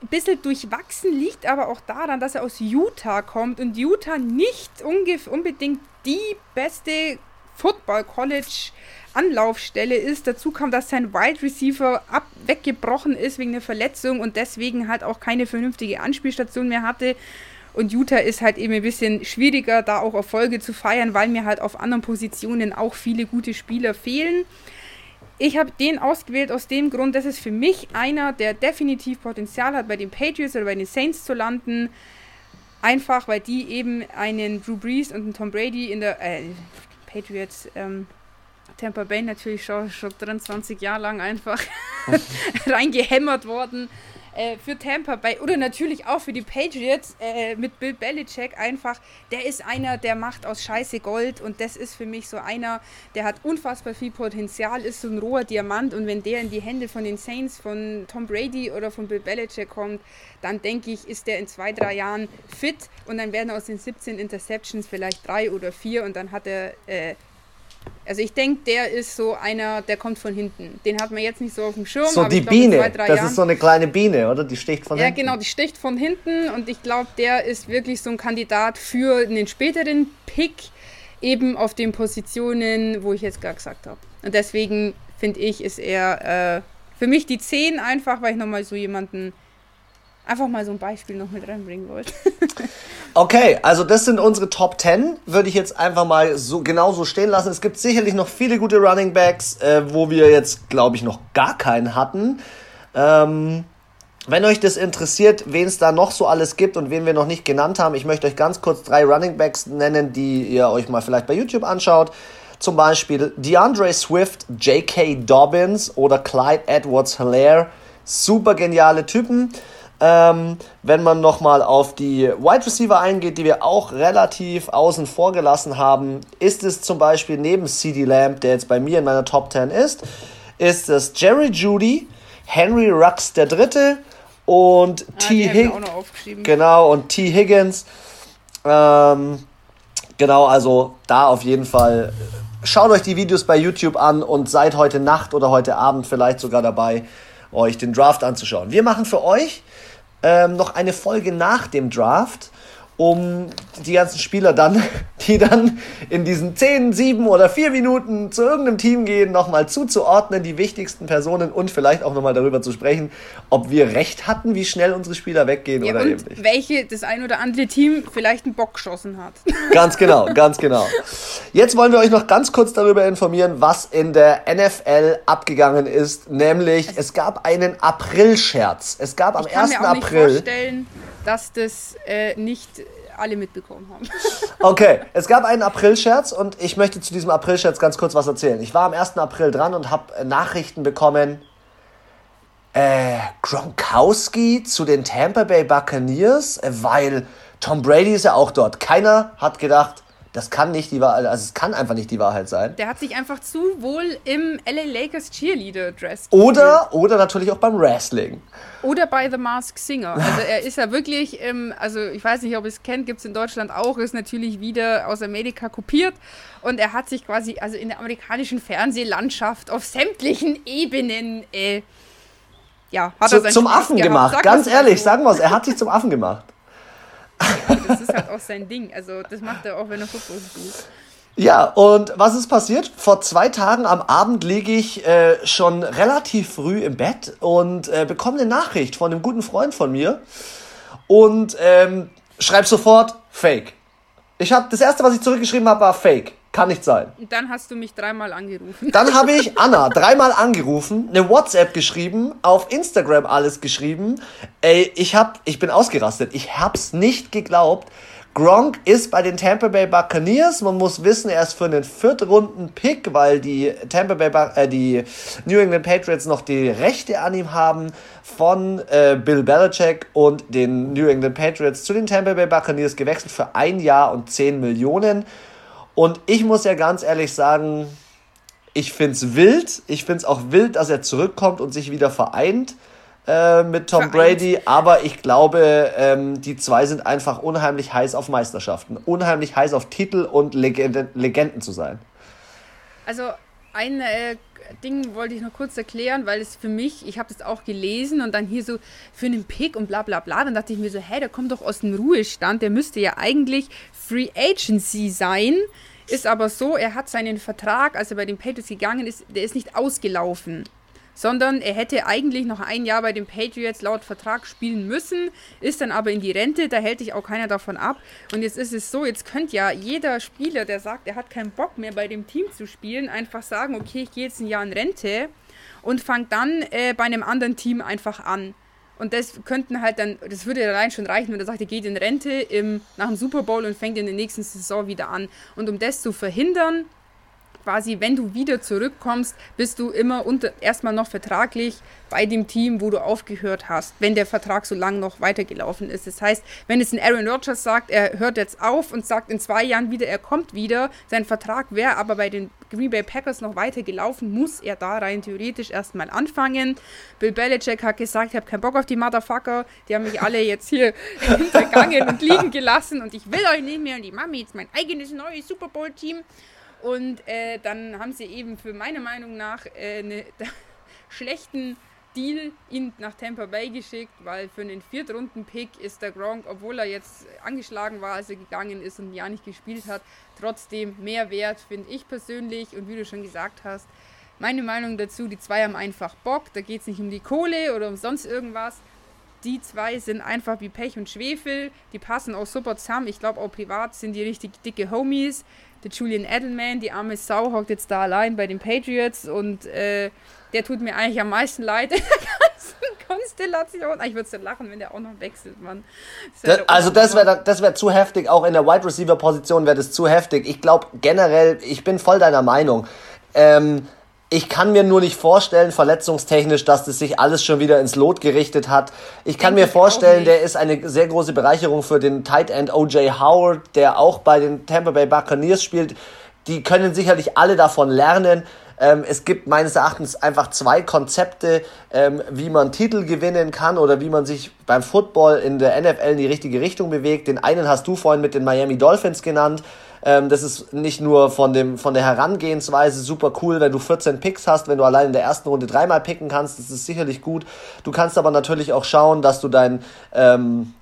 Ein bisschen durchwachsen liegt aber auch daran, dass er aus Utah kommt und Utah nicht unbedingt die beste Football College Anlaufstelle ist. Dazu kam, dass sein Wide Receiver ab weggebrochen ist wegen einer Verletzung und deswegen halt auch keine vernünftige Anspielstation mehr hatte. Und Utah ist halt eben ein bisschen schwieriger, da auch Erfolge zu feiern, weil mir halt auf anderen Positionen auch viele gute Spieler fehlen. Ich habe den ausgewählt aus dem Grund, dass es für mich einer, der definitiv Potenzial hat, bei den Patriots oder bei den Saints zu landen. Einfach, weil die eben einen Drew Brees und einen Tom Brady in der äh, Patriots ähm, Tampa Bay natürlich schon, schon 23 Jahre lang einfach reingehämmert worden. Äh, für Tampa Bay oder natürlich auch für die Patriots äh, mit Bill Belichick einfach, der ist einer, der macht aus Scheiße Gold und das ist für mich so einer, der hat unfassbar viel Potenzial, ist so ein roher Diamant und wenn der in die Hände von den Saints, von Tom Brady oder von Bill Belichick kommt, dann denke ich, ist der in zwei, drei Jahren fit und dann werden aus den 17 Interceptions vielleicht drei oder vier und dann hat er äh, also ich denke, der ist so einer, der kommt von hinten. Den hat man jetzt nicht so auf dem Schirm. So die glaub, Biene, zwei, das Jahren, ist so eine kleine Biene, oder? Die sticht von ja, hinten. Ja, genau, die sticht von hinten und ich glaube, der ist wirklich so ein Kandidat für einen späteren Pick, eben auf den Positionen, wo ich jetzt gerade gesagt habe. Und deswegen finde ich, ist er äh, für mich die 10 einfach, weil ich nochmal so jemanden einfach mal so ein Beispiel noch mit reinbringen wollte. okay, also das sind unsere Top 10. Würde ich jetzt einfach mal so genauso stehen lassen. Es gibt sicherlich noch viele gute Running Backs, äh, wo wir jetzt, glaube ich, noch gar keinen hatten. Ähm, wenn euch das interessiert, wen es da noch so alles gibt und wen wir noch nicht genannt haben, ich möchte euch ganz kurz drei Running Backs nennen, die ihr euch mal vielleicht bei YouTube anschaut. Zum Beispiel DeAndre Swift, J.K. Dobbins oder Clyde Edwards Hilaire. Super geniale Typen. Ähm, wenn man nochmal auf die Wide Receiver eingeht, die wir auch relativ außen vor gelassen haben, ist es zum Beispiel neben CD Lamb, der jetzt bei mir in meiner Top 10 ist, ist es Jerry Judy, Henry Rux der Dritte und ah, T. Higgins. Genau, und T. Higgins. Ähm, genau, also da auf jeden Fall. Schaut euch die Videos bei YouTube an und seid heute Nacht oder heute Abend vielleicht sogar dabei, euch den Draft anzuschauen. Wir machen für euch ähm, noch eine Folge nach dem Draft um die ganzen Spieler dann, die dann in diesen 10, 7 oder 4 Minuten zu irgendeinem Team gehen, nochmal zuzuordnen, die wichtigsten Personen und vielleicht auch nochmal darüber zu sprechen, ob wir recht hatten, wie schnell unsere Spieler weggehen ja, oder eben nicht. Welche das ein oder andere Team vielleicht einen Bock geschossen hat. Ganz genau, ganz genau. Jetzt wollen wir euch noch ganz kurz darüber informieren, was in der NFL abgegangen ist, nämlich es, es gab einen April-Scherz. Es gab am 1. April. Dass das äh, nicht alle mitbekommen haben. okay, es gab einen April-Scherz und ich möchte zu diesem April-Scherz ganz kurz was erzählen. Ich war am 1. April dran und habe äh, Nachrichten bekommen. Äh, Gronkowski zu den Tampa Bay Buccaneers, äh, weil Tom Brady ist ja auch dort. Keiner hat gedacht, das kann nicht die Wahrheit, also es kann einfach nicht die Wahrheit sein. Der hat sich einfach zu wohl im LA Lakers Cheerleader-Dress Oder, oder natürlich auch beim Wrestling. Oder bei The Mask Singer. Also er ist ja wirklich, ähm, also ich weiß nicht, ob ihr es kennt, gibt es in Deutschland auch, ist natürlich wieder aus Amerika kopiert. Und er hat sich quasi, also in der amerikanischen Fernsehlandschaft auf sämtlichen Ebenen, äh, ja, hat Zu, er Zum Affen gehabt. gemacht, Sag ganz ehrlich, so. sagen wir es, er hat sich zum Affen gemacht. Das ist halt auch sein Ding. Also das macht er auch, wenn er Football spielt. Ja, und was ist passiert? Vor zwei Tagen am Abend liege ich äh, schon relativ früh im Bett und äh, bekomme eine Nachricht von einem guten Freund von mir und ähm, schreib sofort Fake. Ich habe das erste, was ich zurückgeschrieben habe, war Fake. Kann nicht sein. Und dann hast du mich dreimal angerufen. Dann habe ich Anna dreimal angerufen, eine WhatsApp geschrieben, auf Instagram alles geschrieben. Ey, ich hab, ich bin ausgerastet. Ich hab's nicht geglaubt. Gronk ist bei den Tampa Bay Buccaneers. Man muss wissen, er ist für einen Viertrunden-Pick, weil die Tampa Bay, äh, die New England Patriots noch die Rechte an ihm haben von äh, Bill Belichick und den New England Patriots zu den Tampa Bay Buccaneers gewechselt für ein Jahr und 10 Millionen. Und ich muss ja ganz ehrlich sagen, ich finde es wild. Ich finde es auch wild, dass er zurückkommt und sich wieder vereint äh, mit Tom Vereint. Brady. Aber ich glaube, ähm, die zwei sind einfach unheimlich heiß auf Meisterschaften. Unheimlich heiß auf Titel und Legenden, Legenden zu sein. Also ein äh, Ding wollte ich noch kurz erklären, weil es für mich, ich habe das auch gelesen und dann hier so für einen Pick und bla bla bla, dann dachte ich mir so, hey, der kommt doch aus dem Ruhestand, der müsste ja eigentlich Free Agency sein. Ist aber so, er hat seinen Vertrag, als er bei den Patriots gegangen ist, der ist nicht ausgelaufen sondern er hätte eigentlich noch ein Jahr bei den Patriots laut Vertrag spielen müssen, ist dann aber in die Rente, da hält sich auch keiner davon ab. Und jetzt ist es so, jetzt könnte ja jeder Spieler, der sagt, er hat keinen Bock mehr bei dem Team zu spielen, einfach sagen, okay, ich gehe jetzt ein Jahr in Rente und fange dann äh, bei einem anderen Team einfach an. Und das könnten halt dann, das würde allein schon reichen, wenn er sagt, er geht in Rente im, nach dem Super Bowl und fängt in der nächsten Saison wieder an. Und um das zu verhindern, quasi, wenn du wieder zurückkommst, bist du immer unter, erstmal noch vertraglich bei dem Team, wo du aufgehört hast, wenn der Vertrag so lang noch weitergelaufen ist. Das heißt, wenn jetzt ein Aaron Rodgers sagt, er hört jetzt auf und sagt in zwei Jahren wieder, er kommt wieder, sein Vertrag wäre aber bei den Green Bay Packers noch weiter gelaufen, muss er da rein theoretisch erstmal anfangen. Bill Belichick hat gesagt, ich habe keinen Bock auf die Motherfucker, die haben mich alle jetzt hier hintergangen und liegen gelassen und ich will euch nicht mehr und die Mami jetzt mein eigenes neues Super Bowl Team. Und äh, dann haben sie eben für meine Meinung nach äh, einen schlechten Deal ihn nach Tampa Bay geschickt, weil für einen Viertrunden-Pick ist der Gronk, obwohl er jetzt angeschlagen war, als er gegangen ist und ja nicht gespielt hat, trotzdem mehr wert, finde ich persönlich. Und wie du schon gesagt hast, meine Meinung dazu, die zwei haben einfach Bock, da geht es nicht um die Kohle oder um sonst irgendwas. Die zwei sind einfach wie Pech und Schwefel, die passen auch super zusammen. Ich glaube auch privat sind die richtig dicke Homies der Julian Edelman, die arme Sau, hockt jetzt da allein bei den Patriots und äh, der tut mir eigentlich am meisten leid in der ganzen Konstellation. Ich würde so lachen, wenn der auch noch wechselt, Mann. Das das, also das wäre das wär zu heftig, auch in der Wide Receiver Position wäre das zu heftig. Ich glaube generell, ich bin voll deiner Meinung. Ähm, ich kann mir nur nicht vorstellen, verletzungstechnisch, dass das sich alles schon wieder ins Lot gerichtet hat. Ich kann Denk mir vorstellen, der ist eine sehr große Bereicherung für den Tight End OJ Howard, der auch bei den Tampa Bay Buccaneers spielt. Die können sicherlich alle davon lernen. Ähm, es gibt meines Erachtens einfach zwei Konzepte, ähm, wie man Titel gewinnen kann oder wie man sich beim Football in der NFL in die richtige Richtung bewegt. Den einen hast du vorhin mit den Miami Dolphins genannt. Ähm, das ist nicht nur von, dem, von der Herangehensweise super cool, wenn du 14 Picks hast, wenn du allein in der ersten Runde dreimal picken kannst, das ist sicherlich gut. Du kannst aber natürlich auch schauen, dass du dein, ähm,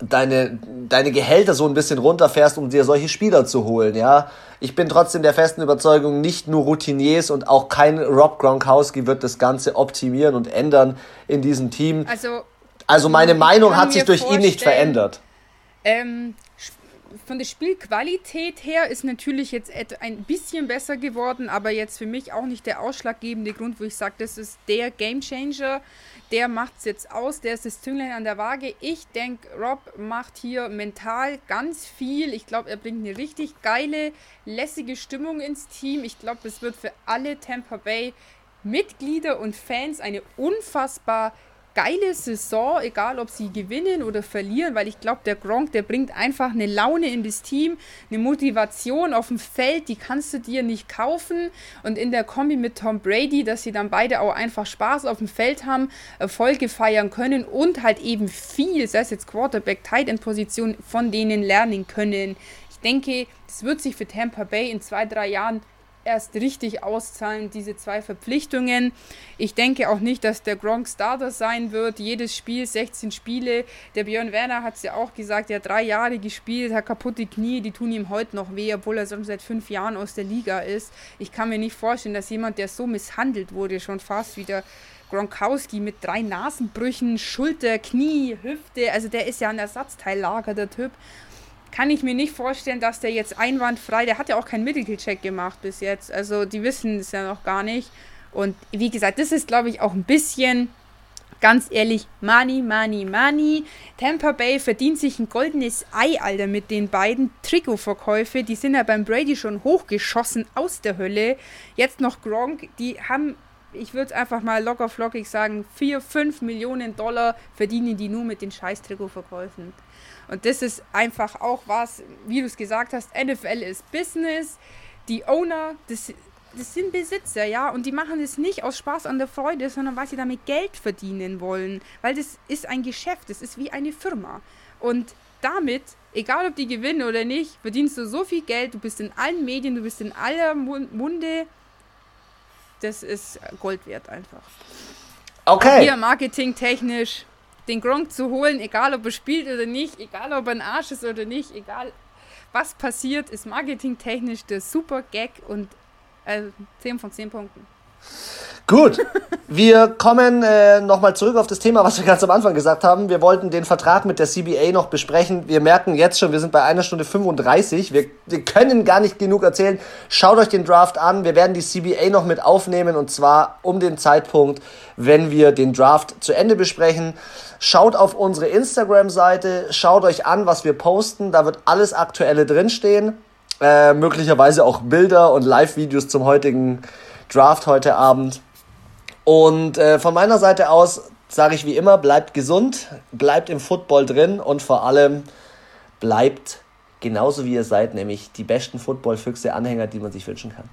deine, deine Gehälter so ein bisschen runterfährst, um dir solche Spieler zu holen, ja. Ich bin trotzdem der festen Überzeugung, nicht nur Routiniers und auch kein Rob Gronkowski wird das Ganze optimieren und ändern in diesem Team. Also, also meine Meinung hat sich durch ihn nicht verändert. Ähm, von der Spielqualität her ist natürlich jetzt ein bisschen besser geworden, aber jetzt für mich auch nicht der ausschlaggebende Grund, wo ich sage, das ist der Gamechanger. Der macht es jetzt aus, der ist das Zünglein an der Waage. Ich denke, Rob macht hier mental ganz viel. Ich glaube, er bringt eine richtig geile, lässige Stimmung ins Team. Ich glaube, es wird für alle Tampa Bay Mitglieder und Fans eine unfassbar geile Saison, egal ob sie gewinnen oder verlieren, weil ich glaube, der Gronk, der bringt einfach eine Laune in das Team, eine Motivation auf dem Feld, die kannst du dir nicht kaufen. Und in der Kombi mit Tom Brady, dass sie dann beide auch einfach Spaß auf dem Feld haben, Erfolge feiern können und halt eben viel, sei es jetzt Quarterback, Tight End Position, von denen lernen können. Ich denke, das wird sich für Tampa Bay in zwei, drei Jahren erst richtig auszahlen, diese zwei Verpflichtungen. Ich denke auch nicht, dass der Gronk Starter sein wird. Jedes Spiel, 16 Spiele. Der Björn Werner hat es ja auch gesagt, er hat drei Jahre gespielt, hat kaputte Knie, die tun ihm heute noch weh, obwohl er schon seit fünf Jahren aus der Liga ist. Ich kann mir nicht vorstellen, dass jemand, der so misshandelt wurde, schon fast wieder Gronkowski mit drei Nasenbrüchen, Schulter, Knie, Hüfte, also der ist ja ein Ersatzteillager, der Typ kann ich mir nicht vorstellen, dass der jetzt einwandfrei, der hat ja auch keinen Medical Check gemacht bis jetzt. Also die wissen es ja noch gar nicht. Und wie gesagt, das ist, glaube ich, auch ein bisschen, ganz ehrlich, Money, Money, Money. Tampa Bay verdient sich ein goldenes Ei, Alter, mit den beiden Trikotverkäufe. Die sind ja beim Brady schon hochgeschossen aus der Hölle. Jetzt noch Gronk, die haben ich würde es einfach mal locker flockig sagen, 4, 5 Millionen Dollar verdienen die nur mit den scheiß Trikotverkäufen. Und das ist einfach auch was, wie du es gesagt hast, NFL ist Business. Die Owner, das, das sind Besitzer, ja, und die machen das nicht aus Spaß an der Freude, sondern weil sie damit Geld verdienen wollen. Weil das ist ein Geschäft, das ist wie eine Firma. Und damit, egal ob die gewinnen oder nicht, verdienst du so viel Geld, du bist in allen Medien, du bist in aller Munde. Das ist Gold wert einfach. Okay. Hier marketingtechnisch den Gronk zu holen, egal ob er spielt oder nicht, egal ob er ein Arsch ist oder nicht, egal was passiert, ist marketingtechnisch der super Gag und äh, 10 von 10 Punkten. Gut, wir kommen äh, nochmal zurück auf das Thema, was wir ganz am Anfang gesagt haben. Wir wollten den Vertrag mit der CBA noch besprechen. Wir merken jetzt schon, wir sind bei einer Stunde 35. Wir, wir können gar nicht genug erzählen. Schaut euch den Draft an. Wir werden die CBA noch mit aufnehmen und zwar um den Zeitpunkt, wenn wir den Draft zu Ende besprechen. Schaut auf unsere Instagram-Seite, schaut euch an, was wir posten. Da wird alles Aktuelle drinstehen. Äh, möglicherweise auch Bilder und Live-Videos zum heutigen Draft heute Abend. Und äh, von meiner Seite aus sage ich wie immer, bleibt gesund, bleibt im Football drin und vor allem bleibt genauso wie ihr seid, nämlich die besten Football-Füchse, Anhänger, die man sich wünschen kann.